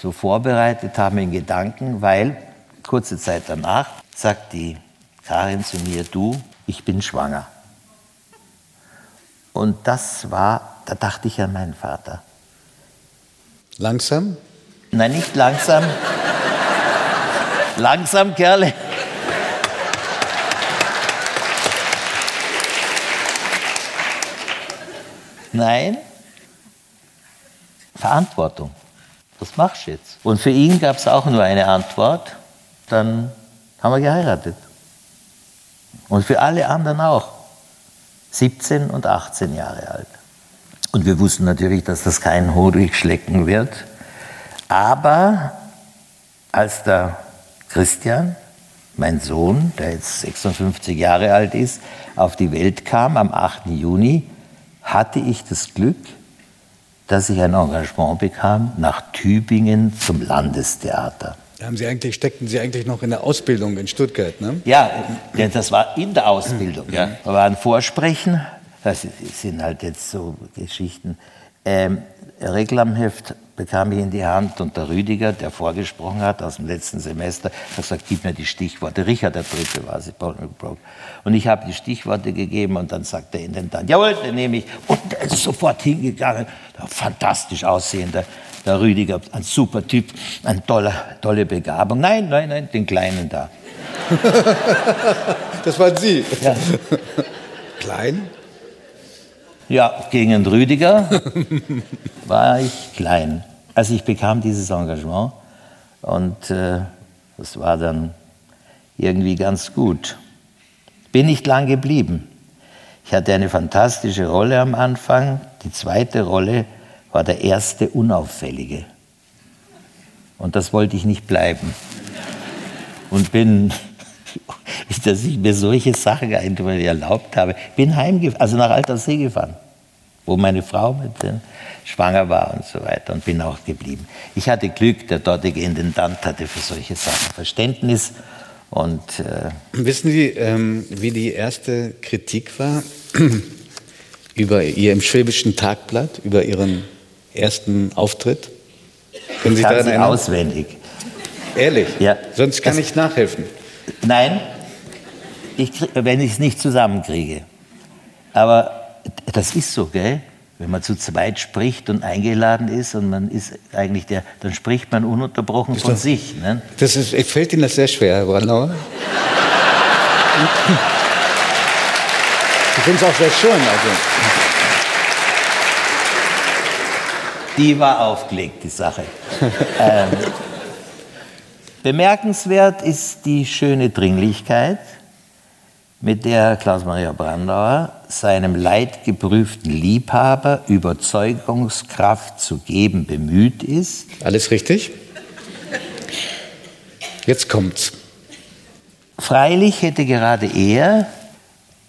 [SPEAKER 3] so vorbereitet haben in Gedanken, weil kurze Zeit danach sagt die Karin zu mir, du, ich bin schwanger. Und das war, da dachte ich an meinen Vater.
[SPEAKER 2] Langsam?
[SPEAKER 3] Nein, nicht langsam. langsam, Kerle. Nein, Verantwortung. Was machst du jetzt? Und für ihn gab es auch nur eine Antwort dann haben wir geheiratet. Und für alle anderen auch. 17 und 18 Jahre alt. Und wir wussten natürlich, dass das kein Honigschlecken wird. Aber als der Christian, mein Sohn, der jetzt 56 Jahre alt ist, auf die Welt kam am 8. Juni, hatte ich das Glück, dass ich ein Engagement bekam nach Tübingen zum Landestheater.
[SPEAKER 2] Haben Sie eigentlich, steckten Sie eigentlich noch in der Ausbildung in Stuttgart, ne?
[SPEAKER 3] Ja, das war in der Ausbildung. Ja. Da war ein Vorsprechen, das sind halt jetzt so Geschichten. Ähm, Reklamheft bekam ich in die Hand und der Rüdiger, der vorgesprochen hat aus dem letzten Semester, hat gesagt, gib mir die Stichworte. Richard der Dritte war es. Und ich habe die Stichworte gegeben und dann sagt der Intendant, jawohl, den nehme ich. Und er ist sofort hingegangen, fantastisch aussehender der Rüdiger, ein super Typ, eine tolle, tolle Begabung. Nein, nein, nein, den Kleinen da.
[SPEAKER 2] das waren Sie.
[SPEAKER 3] Ja.
[SPEAKER 2] Klein?
[SPEAKER 3] Ja, gegen den Rüdiger war ich klein. Also ich bekam dieses Engagement und äh, das war dann irgendwie ganz gut. Bin nicht lang geblieben. Ich hatte eine fantastische Rolle am Anfang. Die zweite Rolle war der erste Unauffällige. Und das wollte ich nicht bleiben. Und bin dass ich mir solche Sachen erlaubt habe. Bin heimgefahren, also nach Altersee gefahren, wo meine Frau mit den schwanger war und so weiter und bin auch geblieben. Ich hatte Glück, der dortige Intendant hatte für solche Sachen Verständnis. Und,
[SPEAKER 2] äh Wissen Sie, ähm, wie die erste Kritik war über Ihr im Schwäbischen Tagblatt, über Ihren ersten Auftritt?
[SPEAKER 3] Können Sie daran erinnern? auswendig.
[SPEAKER 2] Ehrlich?
[SPEAKER 3] Ja.
[SPEAKER 2] Sonst kann das, ich nachhelfen.
[SPEAKER 3] Nein, ich, wenn ich es nicht zusammenkriege. Aber das ist so, gell? Wenn man zu zweit spricht und eingeladen ist und man ist eigentlich der, dann spricht man ununterbrochen von das, sich. Ne?
[SPEAKER 2] Das ist, fällt Ihnen das sehr schwer, Herr Brandauer? ich finde es auch sehr schön. Also.
[SPEAKER 3] Die war aufgelegt, die Sache. ähm, bemerkenswert ist die schöne Dringlichkeit mit der Klaus-Maria Brandauer seinem leidgeprüften Liebhaber Überzeugungskraft zu geben bemüht ist.
[SPEAKER 2] Alles richtig? Jetzt kommt's.
[SPEAKER 3] Freilich hätte gerade er,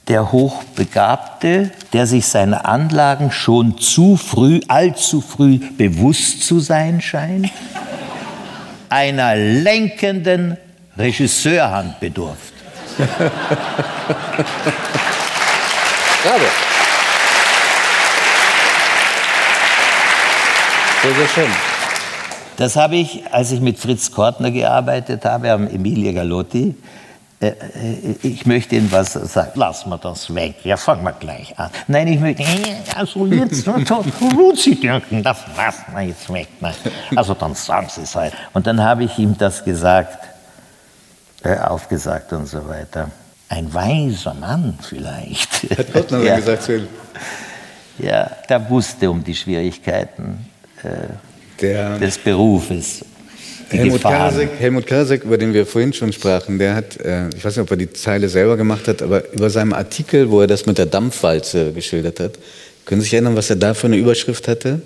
[SPEAKER 3] der Hochbegabte, der sich seiner Anlagen schon zu früh, allzu früh bewusst zu sein scheint, einer lenkenden Regisseurhand bedurft.
[SPEAKER 2] Bravo. Sehr, sehr schön.
[SPEAKER 3] Das habe ich, als ich mit Fritz Kortner gearbeitet habe, am Emilia Galotti. Äh, äh, ich möchte Ihnen was sagen. Lassen wir das weg. Ja, fangen wir gleich an. Nein, ich möchte. Also jetzt, Sie denken, das lassen wir jetzt weg. Also dann sagen Sie es halt. Und dann habe ich ihm das gesagt äh, aufgesagt und so weiter. Ein weiser Mann vielleicht.
[SPEAKER 2] Hat Gottner ja. gesagt zu ihm?
[SPEAKER 3] Ja, der wusste um die Schwierigkeiten äh, des Berufes.
[SPEAKER 2] Helmut Karasek, Helmut Karasek, über den wir vorhin schon sprachen, der hat, äh, ich weiß nicht, ob er die Zeile selber gemacht hat, aber über seinem Artikel, wo er das mit der Dampfwalze geschildert hat, können Sie sich erinnern, was er da für eine Überschrift hatte?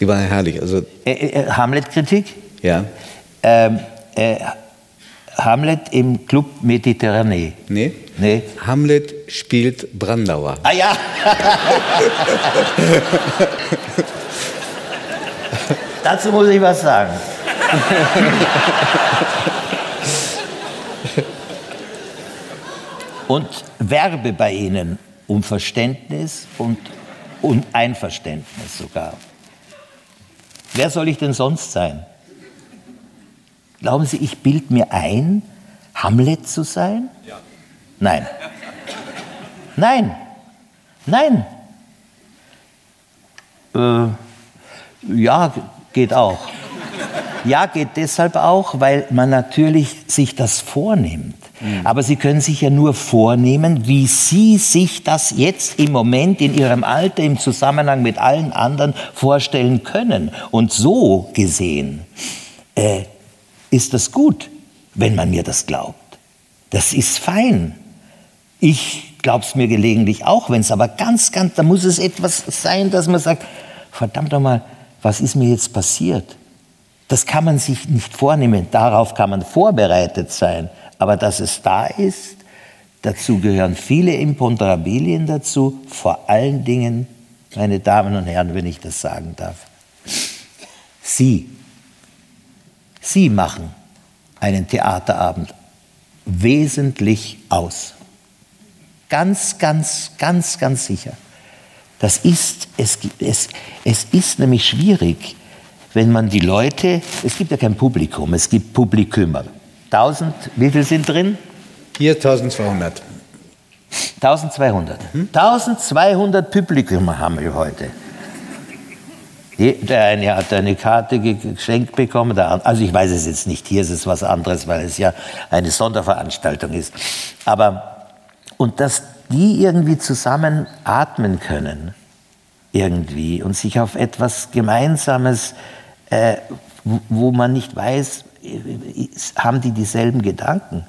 [SPEAKER 2] Die war herrlich. Also,
[SPEAKER 3] äh, äh, Hamlet-Kritik?
[SPEAKER 2] Ja.
[SPEAKER 3] Ähm, äh, Hamlet im Club Mediterranee.
[SPEAKER 2] Nee. nee. Hamlet spielt Brandauer.
[SPEAKER 3] Ah ja. Dazu muss ich was sagen. und werbe bei Ihnen um Verständnis und, und Einverständnis sogar. Wer soll ich denn sonst sein? Glauben Sie, ich bilde mir ein, Hamlet zu sein? Ja. Nein. Nein. Nein. Äh, ja, geht auch. Ja, geht deshalb auch, weil man natürlich sich das vornimmt. Mhm. Aber Sie können sich ja nur vornehmen, wie Sie sich das jetzt im Moment in Ihrem Alter im Zusammenhang mit allen anderen vorstellen können. Und so gesehen äh, ist das gut, wenn man mir das glaubt. Das ist fein. Ich glaube es mir gelegentlich auch, wenn es aber ganz, ganz, da muss es etwas sein, dass man sagt, verdammt nochmal, was ist mir jetzt passiert? Das kann man sich nicht vornehmen, darauf kann man vorbereitet sein, aber dass es da ist, dazu gehören viele Imponderabilien dazu, vor allen Dingen, meine Damen und Herren, wenn ich das sagen darf, Sie Sie machen einen Theaterabend wesentlich aus. Ganz, ganz, ganz, ganz sicher. Das ist, es, es, es ist nämlich schwierig, wenn man die Leute, es gibt ja kein Publikum, es gibt Publikümer. 1000, wie viel sind drin?
[SPEAKER 2] Hier 1200.
[SPEAKER 3] 1200. Hm? 1200 Publikümer haben wir heute. Der eine hat eine Karte geschenkt bekommen, also ich weiß es jetzt nicht, hier ist es was anderes, weil es ja eine Sonderveranstaltung ist. Aber, und dass die irgendwie zusammen atmen können, irgendwie, und sich auf etwas Gemeinsames, äh, wo man nicht weiß, haben die dieselben Gedanken.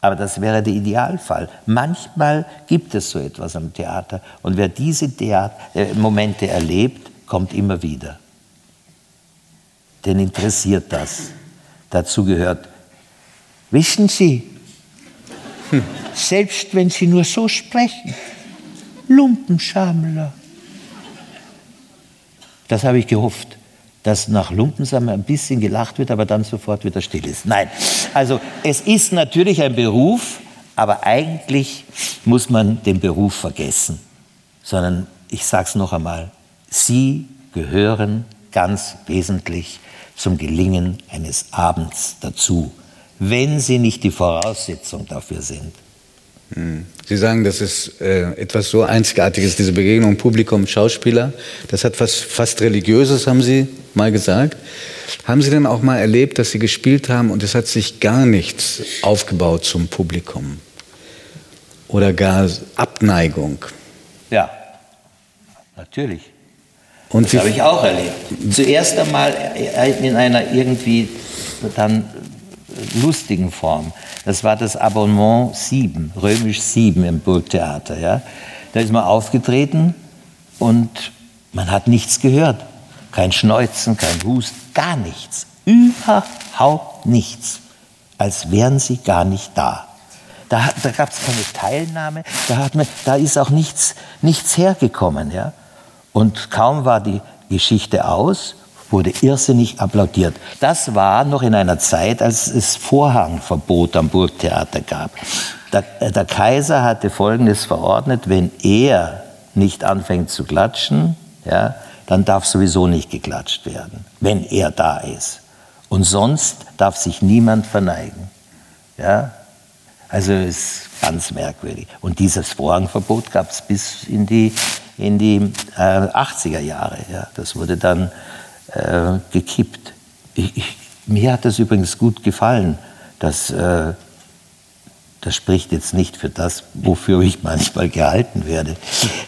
[SPEAKER 3] Aber das wäre der Idealfall. Manchmal gibt es so etwas am Theater. Und wer diese Theater äh, Momente erlebt, kommt immer wieder. Den interessiert das. Dazu gehört, wissen Sie. Selbst wenn sie nur so sprechen. Lumpenschamler. Das habe ich gehofft, dass nach Lumpensammler ein bisschen gelacht wird, aber dann sofort wieder still ist. Nein, also es ist natürlich ein Beruf, aber eigentlich muss man den Beruf vergessen. Sondern ich sage es noch einmal, Sie gehören ganz wesentlich zum Gelingen eines Abends dazu, wenn sie nicht die Voraussetzung dafür sind.
[SPEAKER 2] Hm. Sie sagen, das ist äh, etwas so Einzigartiges, diese Begegnung Publikum, Schauspieler. Das hat was fast Religiöses, haben Sie mal gesagt. Haben Sie denn auch mal erlebt, dass Sie gespielt haben und es hat sich gar nichts aufgebaut zum Publikum? Oder gar Abneigung?
[SPEAKER 3] Ja, natürlich. Und das habe ich auch erlebt. Zuerst einmal in einer irgendwie dann lustigen Form. Das war das Abonnement 7, römisch 7 im Burgtheater. Ja? Da ist man aufgetreten und man hat nichts gehört. Kein Schneuzen, kein Husten, gar nichts. Überhaupt nichts. Als wären sie gar nicht da. Da, da gab es keine Teilnahme, da, hat man, da ist auch nichts, nichts hergekommen. Ja? Und kaum war die Geschichte aus, wurde irrsinnig applaudiert. Das war noch in einer Zeit, als es Vorhangverbot am Burgtheater gab. Der, äh, der Kaiser hatte Folgendes verordnet, wenn er nicht anfängt zu klatschen, ja, dann darf sowieso nicht geklatscht werden, wenn er da ist. Und sonst darf sich niemand verneigen. Ja? Also ist ganz merkwürdig. Und dieses Vorhangverbot gab es bis in die, in die äh, 80er Jahre. Ja? Das wurde dann äh, gekippt. Ich, ich, mir hat das übrigens gut gefallen. dass äh, das spricht jetzt nicht für das, wofür ich manchmal gehalten werde.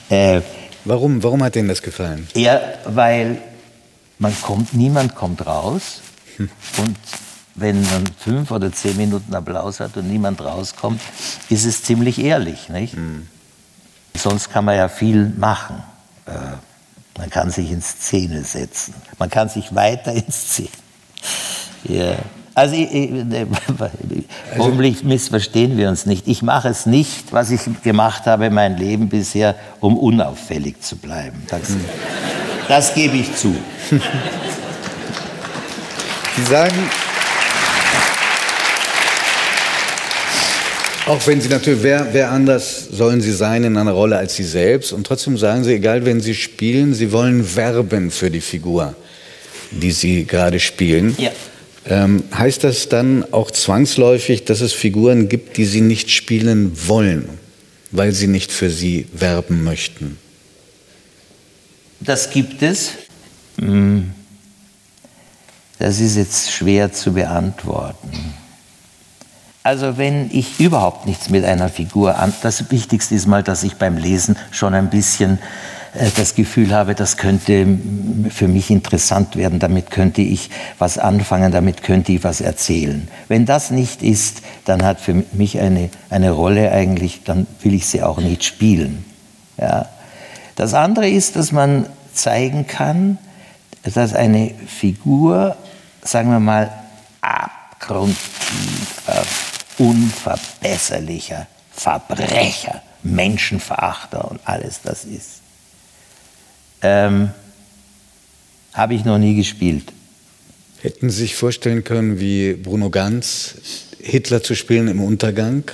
[SPEAKER 2] Äh, warum, warum hat Ihnen das gefallen?
[SPEAKER 3] Ja, weil man kommt, niemand kommt raus hm. und wenn man fünf oder zehn Minuten Applaus hat und niemand rauskommt, ist es ziemlich ehrlich. Nicht? Hm. Sonst kann man ja viel machen. Äh, man kann sich in Szene setzen. Man kann sich weiter in Szene. Ja. Also, ich, ich, hoffentlich missverstehen wir uns nicht. Ich mache es nicht, was ich gemacht habe mein Leben bisher, um unauffällig zu bleiben. Das, das gebe ich zu.
[SPEAKER 2] Sie sagen, Auch wenn Sie natürlich, wer, wer anders sollen Sie sein in einer Rolle als Sie selbst? Und trotzdem sagen Sie, egal wenn Sie spielen, Sie wollen werben für die Figur, die Sie gerade spielen. Ja. Ähm, heißt das dann auch zwangsläufig, dass es Figuren gibt, die Sie nicht spielen wollen, weil Sie nicht für sie werben möchten?
[SPEAKER 3] Das gibt es. Hm. Das ist jetzt schwer zu beantworten. Also wenn ich überhaupt nichts mit einer Figur an, das Wichtigste ist mal, dass ich beim Lesen schon ein bisschen äh, das Gefühl habe, das könnte für mich interessant werden, damit könnte ich was anfangen, damit könnte ich was erzählen. Wenn das nicht ist, dann hat für mich eine, eine Rolle eigentlich, dann will ich sie auch nicht spielen. Ja. Das andere ist, dass man zeigen kann, dass eine Figur, sagen wir mal, abgrundtiefer unverbesserlicher Verbrecher, Menschenverachter und alles das ist. Ähm, Habe ich noch nie gespielt.
[SPEAKER 2] Hätten Sie sich vorstellen können, wie Bruno Ganz Hitler zu spielen im Untergang?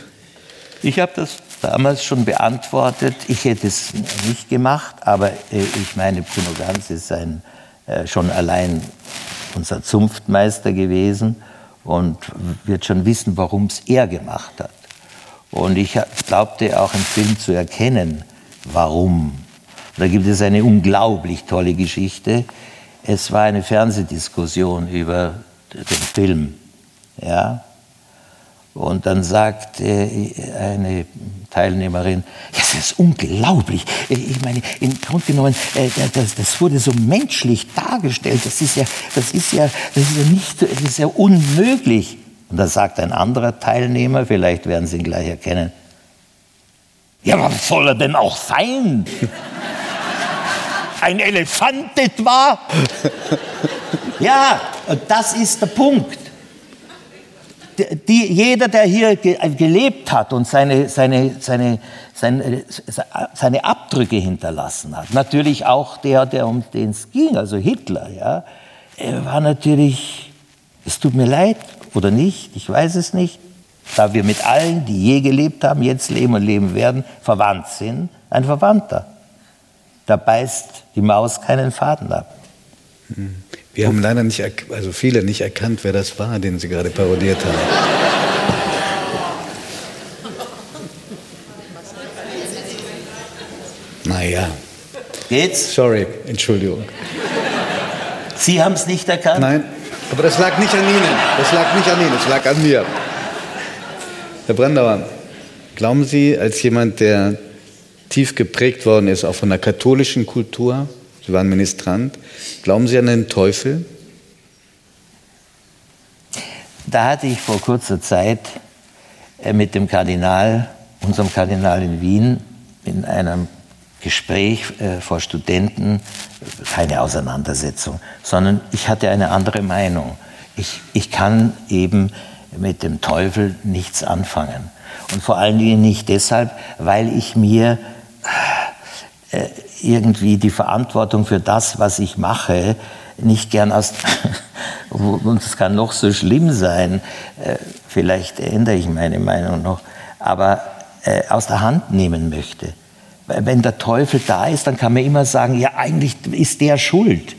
[SPEAKER 3] Ich habe das damals schon beantwortet. Ich hätte es nicht gemacht, aber äh, ich meine, Bruno Ganz ist ein, äh, schon allein unser Zunftmeister gewesen und wird schon wissen, warum es er gemacht hat. Und ich glaubte auch im Film zu erkennen, warum. Da gibt es eine unglaublich tolle Geschichte. Es war eine Fernsehdiskussion über den Film. Ja? Und dann sagt äh, eine Teilnehmerin, das ist unglaublich. Äh, ich meine, im Grunde genommen, äh, das, das, wurde so menschlich dargestellt. Das ist ja, das ist ja, das ist ja nicht, das ist ja unmöglich. Und dann sagt ein anderer Teilnehmer, vielleicht werden Sie ihn gleich erkennen, ja, was soll er denn auch sein? Ein Elefant etwa? Ja, und das ist der Punkt. Die, jeder, der hier gelebt hat und seine, seine, seine, seine, seine Abdrücke hinterlassen hat, natürlich auch der, der um den es ging, also Hitler, ja, war natürlich, es tut mir leid oder nicht, ich weiß es nicht, da wir mit allen, die je gelebt haben, jetzt leben und leben werden, verwandt sind, ein Verwandter. Da beißt die Maus keinen Faden ab.
[SPEAKER 2] Wir haben leider nicht, also viele nicht erkannt, wer das war, den Sie gerade parodiert haben. Naja.
[SPEAKER 3] Geht's?
[SPEAKER 2] Sorry, Entschuldigung.
[SPEAKER 3] Sie haben es nicht erkannt?
[SPEAKER 2] Nein, aber das lag nicht an Ihnen. Das lag nicht an Ihnen, das lag an mir. Herr Brandauer, glauben Sie, als jemand, der tief geprägt worden ist, auch von der katholischen Kultur, Sie waren Ministrant, glauben Sie an den Teufel?
[SPEAKER 3] Da hatte ich vor kurzer Zeit äh, mit dem Kardinal, unserem Kardinal in Wien, in einem Gespräch äh, vor Studenten, keine Auseinandersetzung, sondern ich hatte eine andere Meinung. Ich, ich kann eben mit dem Teufel nichts anfangen. Und vor allen Dingen nicht deshalb, weil ich mir äh, irgendwie die Verantwortung für das, was ich mache, nicht gern aus, und es kann noch so schlimm sein, äh, vielleicht ändere ich meine Meinung noch, aber äh, aus der Hand nehmen möchte. Wenn der Teufel da ist, dann kann man immer sagen, ja, eigentlich ist der schuld.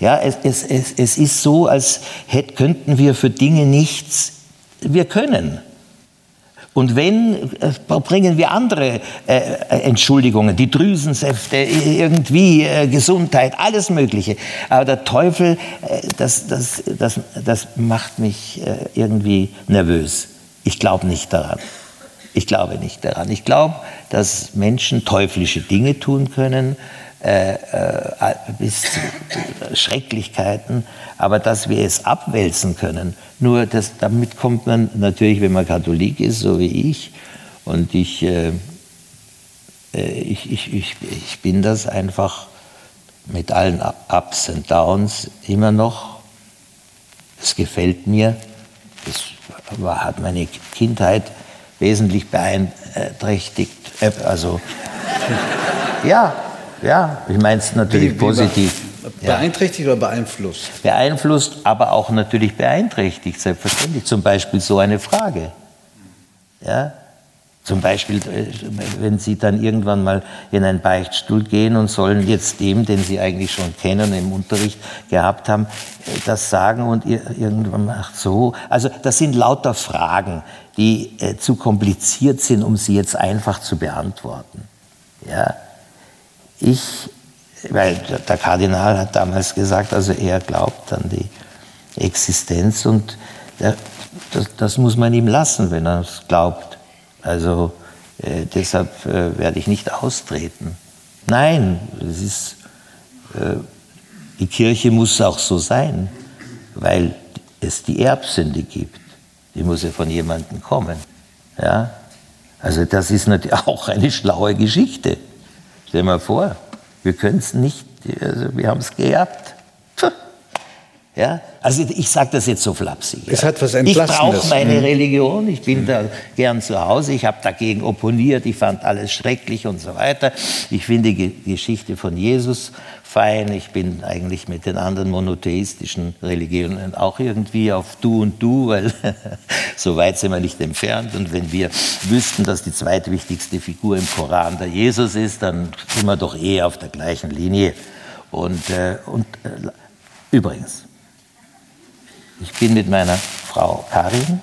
[SPEAKER 3] Ja, es, es, es, es ist so, als hätten, könnten wir für Dinge nichts wir können. Und wenn, äh, bringen wir andere äh, Entschuldigungen, die Drüsensäfte, irgendwie äh, Gesundheit, alles Mögliche. Aber der Teufel, äh, das, das, das, das macht mich äh, irgendwie nervös. Ich glaube nicht daran. Ich glaube nicht daran. Ich glaube, dass Menschen teuflische Dinge tun können, äh, äh, bis zu Schrecklichkeiten, aber dass wir es abwälzen können. Nur das, damit kommt man natürlich, wenn man Katholik ist, so wie ich, und ich, äh, äh ich, ich, ich, ich bin das einfach mit allen Ups und Downs immer noch. Es gefällt mir. Das war, hat meine Kindheit wesentlich beeinträchtigt. Äh, also, ja, ja, ich meine es natürlich wie, wie positiv.
[SPEAKER 2] Beeinträchtigt ja. oder beeinflusst?
[SPEAKER 3] Beeinflusst, aber auch natürlich beeinträchtigt, selbstverständlich. Zum Beispiel so eine Frage. Ja? Zum Beispiel, äh, wenn Sie dann irgendwann mal in einen Beichtstuhl gehen und sollen jetzt dem, den Sie eigentlich schon kennen, im Unterricht gehabt haben, äh, das sagen und irgendwann macht so. Also das sind lauter Fragen, die äh, zu kompliziert sind, um sie jetzt einfach zu beantworten. Ja? Ich, weil der Kardinal hat damals gesagt, also er glaubt an die Existenz und der, das, das, muss man ihm lassen, wenn er es glaubt. Also äh, deshalb äh, werde ich nicht austreten. Nein, es ist, äh, die Kirche muss auch so sein, weil es die Erbsünde gibt. Die muss ja von jemandem kommen. Ja? Also das ist natürlich auch eine schlaue Geschichte. Stell dir mal vor, wir können es nicht, also wir haben es geerbt. Ja? Also ich sage das jetzt so flapsig.
[SPEAKER 2] Es hat was
[SPEAKER 3] Ich brauche meine mhm. Religion, ich bin mhm. da gern zu Hause, ich habe dagegen opponiert, ich fand alles schrecklich und so weiter. Ich finde die Geschichte von Jesus fein, ich bin eigentlich mit den anderen monotheistischen Religionen auch irgendwie auf Du und Du, weil so weit sind wir nicht entfernt. Und wenn wir wüssten, dass die zweitwichtigste Figur im Koran der Jesus ist, dann sind wir doch eh auf der gleichen Linie. Und, äh, und äh, übrigens, ich bin mit meiner Frau Karin,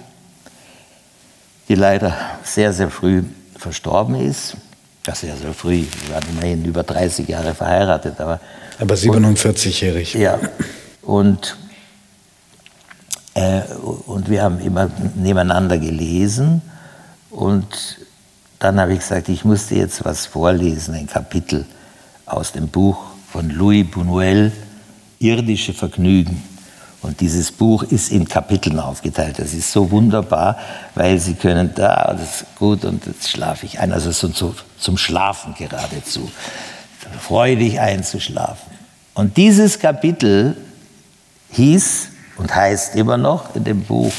[SPEAKER 3] die leider sehr, sehr früh verstorben ist. Das sehr, sehr früh. Wir waren immerhin über 30 Jahre verheiratet. Aber,
[SPEAKER 2] aber 47-jährig.
[SPEAKER 3] Ja. Und, äh, und wir haben immer nebeneinander gelesen. Und dann habe ich gesagt, ich musste jetzt was vorlesen, ein Kapitel aus dem Buch von Louis Buñuel, Irdische Vergnügen. Und dieses Buch ist in Kapiteln aufgeteilt. Das ist so wunderbar, weil Sie können da, das ist gut und jetzt schlafe ich ein. Also so, zum Schlafen geradezu. Freudig einzuschlafen. Und dieses Kapitel hieß und heißt immer noch in dem Buch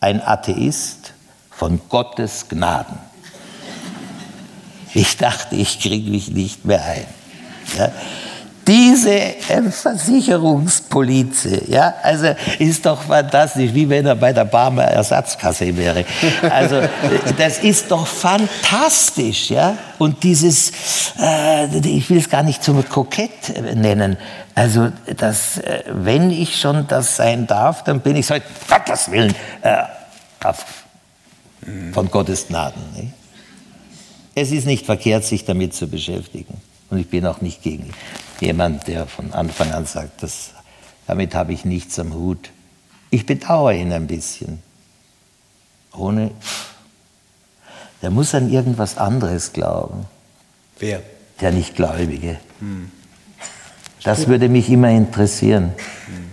[SPEAKER 3] ein Atheist von Gottes Gnaden. Ich dachte, ich kriege mich nicht mehr ein. Ja? Diese Versicherungspolize, ja, also ist doch fantastisch, wie wenn er bei der Barmer Ersatzkasse wäre. Also das ist doch fantastisch, ja. Und dieses, äh, ich will es gar nicht zum Kokett nennen. Also das, äh, wenn ich schon das sein darf, dann bin ich so, Gottes Willen, äh, auf, von Gottes Gnaden. Nicht? Es ist nicht verkehrt, sich damit zu beschäftigen. Und ich bin auch nicht gegen jemand, der von Anfang an sagt, das, damit habe ich nichts am Hut. Ich bedauere ihn ein bisschen. Ohne, der muss an irgendwas anderes glauben.
[SPEAKER 2] Wer?
[SPEAKER 3] Der Nichtgläubige. Hm. Das würde mich immer interessieren. Hm.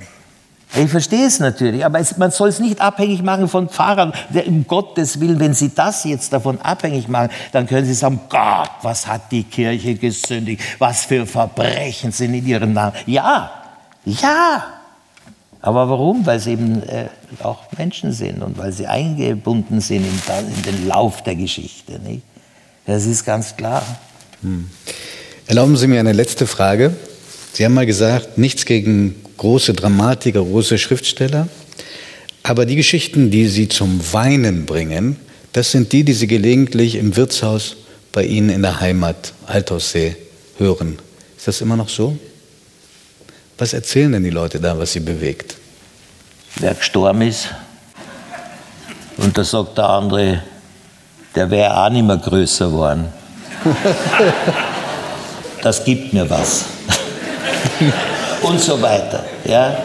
[SPEAKER 3] Ich verstehe es natürlich, aber es, man soll es nicht abhängig machen von Pfarrern. Um Gottes Willen, wenn Sie das jetzt davon abhängig machen, dann können Sie sagen, Gott, was hat die Kirche gesündigt? Was für Verbrechen sind in ihrem Namen? Ja, ja. Aber warum? Weil sie eben äh, auch Menschen sind und weil sie eingebunden sind in, in den Lauf der Geschichte. Nicht? Das ist ganz klar. Hm.
[SPEAKER 2] Erlauben Sie mir eine letzte Frage. Sie haben mal gesagt, nichts gegen große Dramatiker, große Schriftsteller. Aber die Geschichten, die Sie zum Weinen bringen, das sind die, die Sie gelegentlich im Wirtshaus bei Ihnen in der Heimat, Althaussee, hören. Ist das immer noch so? Was erzählen denn die Leute da, was sie bewegt?
[SPEAKER 3] Wer gestorben ist. Und da sagt der andere, der wäre auch nicht mehr größer geworden. Das gibt mir was und so weiter. Ja?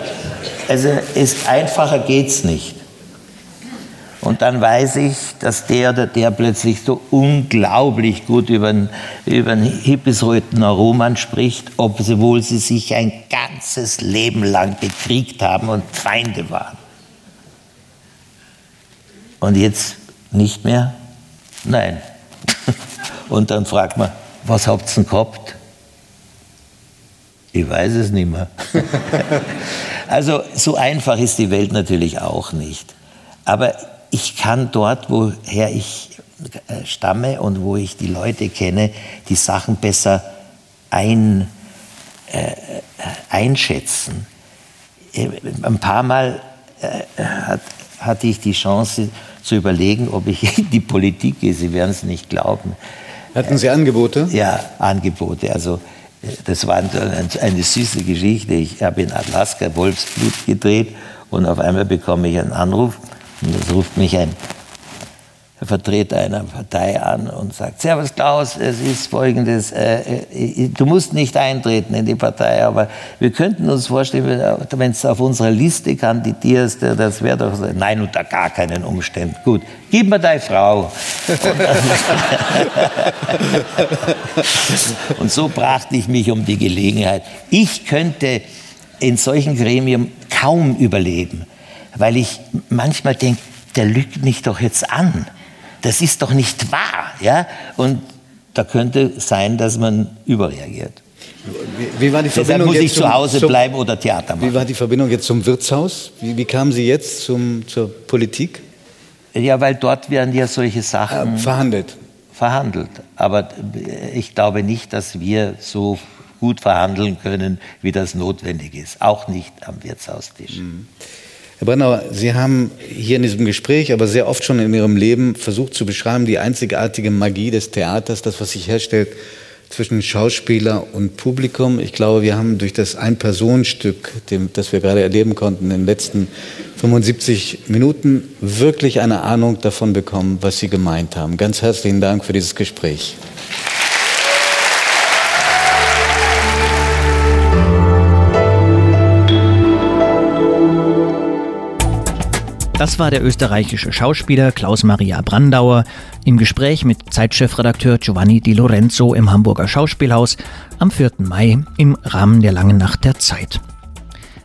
[SPEAKER 3] Also ist, einfacher geht es nicht. Und dann weiß ich, dass der oder der plötzlich so unglaublich gut über einen, über einen Hippisrötener Roman spricht, obwohl sie sich ein ganzes Leben lang bekriegt haben und Feinde waren. Und jetzt nicht mehr? Nein. Und dann fragt man, was habt ihr denn gehabt? Ich weiß es nicht mehr. also so einfach ist die Welt natürlich auch nicht. Aber ich kann dort, woher ich äh, stamme und wo ich die Leute kenne, die Sachen besser ein, äh, einschätzen. Äh, ein paar Mal äh, hat, hatte ich die Chance zu überlegen, ob ich in die Politik gehe. Sie werden es nicht glauben.
[SPEAKER 2] Hatten Sie Angebote?
[SPEAKER 3] Ja, Angebote. Also das war eine süße Geschichte. Ich habe in Alaska Wolfsblut gedreht und auf einmal bekomme ich einen Anruf und es ruft mich ein Vertreter einer Partei an und sagt, Servus Klaus, es ist folgendes, äh, äh, du musst nicht eintreten in die Partei, aber wir könnten uns vorstellen, wenn du auf unserer Liste kandidierst, das wäre doch, nein, unter gar keinen Umständen. Gut, gib mir deine Frau. und so brachte ich mich um die Gelegenheit. Ich könnte in solchen Gremien kaum überleben, weil ich manchmal denke, der lügt mich doch jetzt an das ist doch nicht wahr. Ja? Und da könnte sein, dass man überreagiert.
[SPEAKER 2] Wie, war die Verbindung
[SPEAKER 3] Deshalb muss ich zu Hause bleiben oder Theater machen.
[SPEAKER 2] Wie war die Verbindung jetzt zum Wirtshaus? Wie, wie kamen Sie jetzt zum, zur Politik?
[SPEAKER 3] Ja, weil dort werden ja solche Sachen
[SPEAKER 2] äh, verhandelt.
[SPEAKER 3] Verhandelt. Aber ich glaube nicht, dass wir so gut verhandeln können, wie das notwendig ist. Auch nicht am Wirtshaustisch. Mhm.
[SPEAKER 2] Herr Brennauer, Sie haben hier in diesem Gespräch, aber sehr oft schon in Ihrem Leben versucht zu beschreiben, die einzigartige Magie des Theaters, das, was sich herstellt zwischen Schauspieler und Publikum. Ich glaube, wir haben durch das Ein-Personen-Stück, das wir gerade erleben konnten in den letzten 75 Minuten, wirklich eine Ahnung davon bekommen, was Sie gemeint haben. Ganz herzlichen Dank für dieses Gespräch.
[SPEAKER 1] Das war der österreichische Schauspieler Klaus Maria Brandauer im Gespräch mit Zeitchefredakteur Giovanni Di Lorenzo im Hamburger Schauspielhaus am 4. Mai im Rahmen der Langen Nacht der Zeit.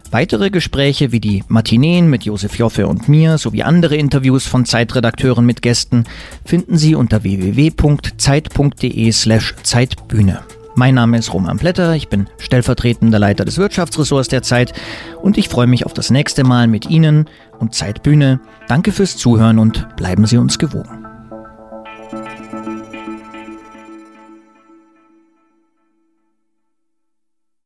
[SPEAKER 1] Weitere Gespräche wie die Matineen mit Josef Joffe und mir sowie andere Interviews von Zeitredakteuren mit Gästen finden Sie unter www.zeit.de slash Zeitbühne. Mein Name ist Roman Blätter, ich bin stellvertretender Leiter des Wirtschaftsressorts der Zeit und ich freue mich auf das nächste Mal mit Ihnen und Zeitbühne. Danke fürs Zuhören und bleiben Sie uns gewogen.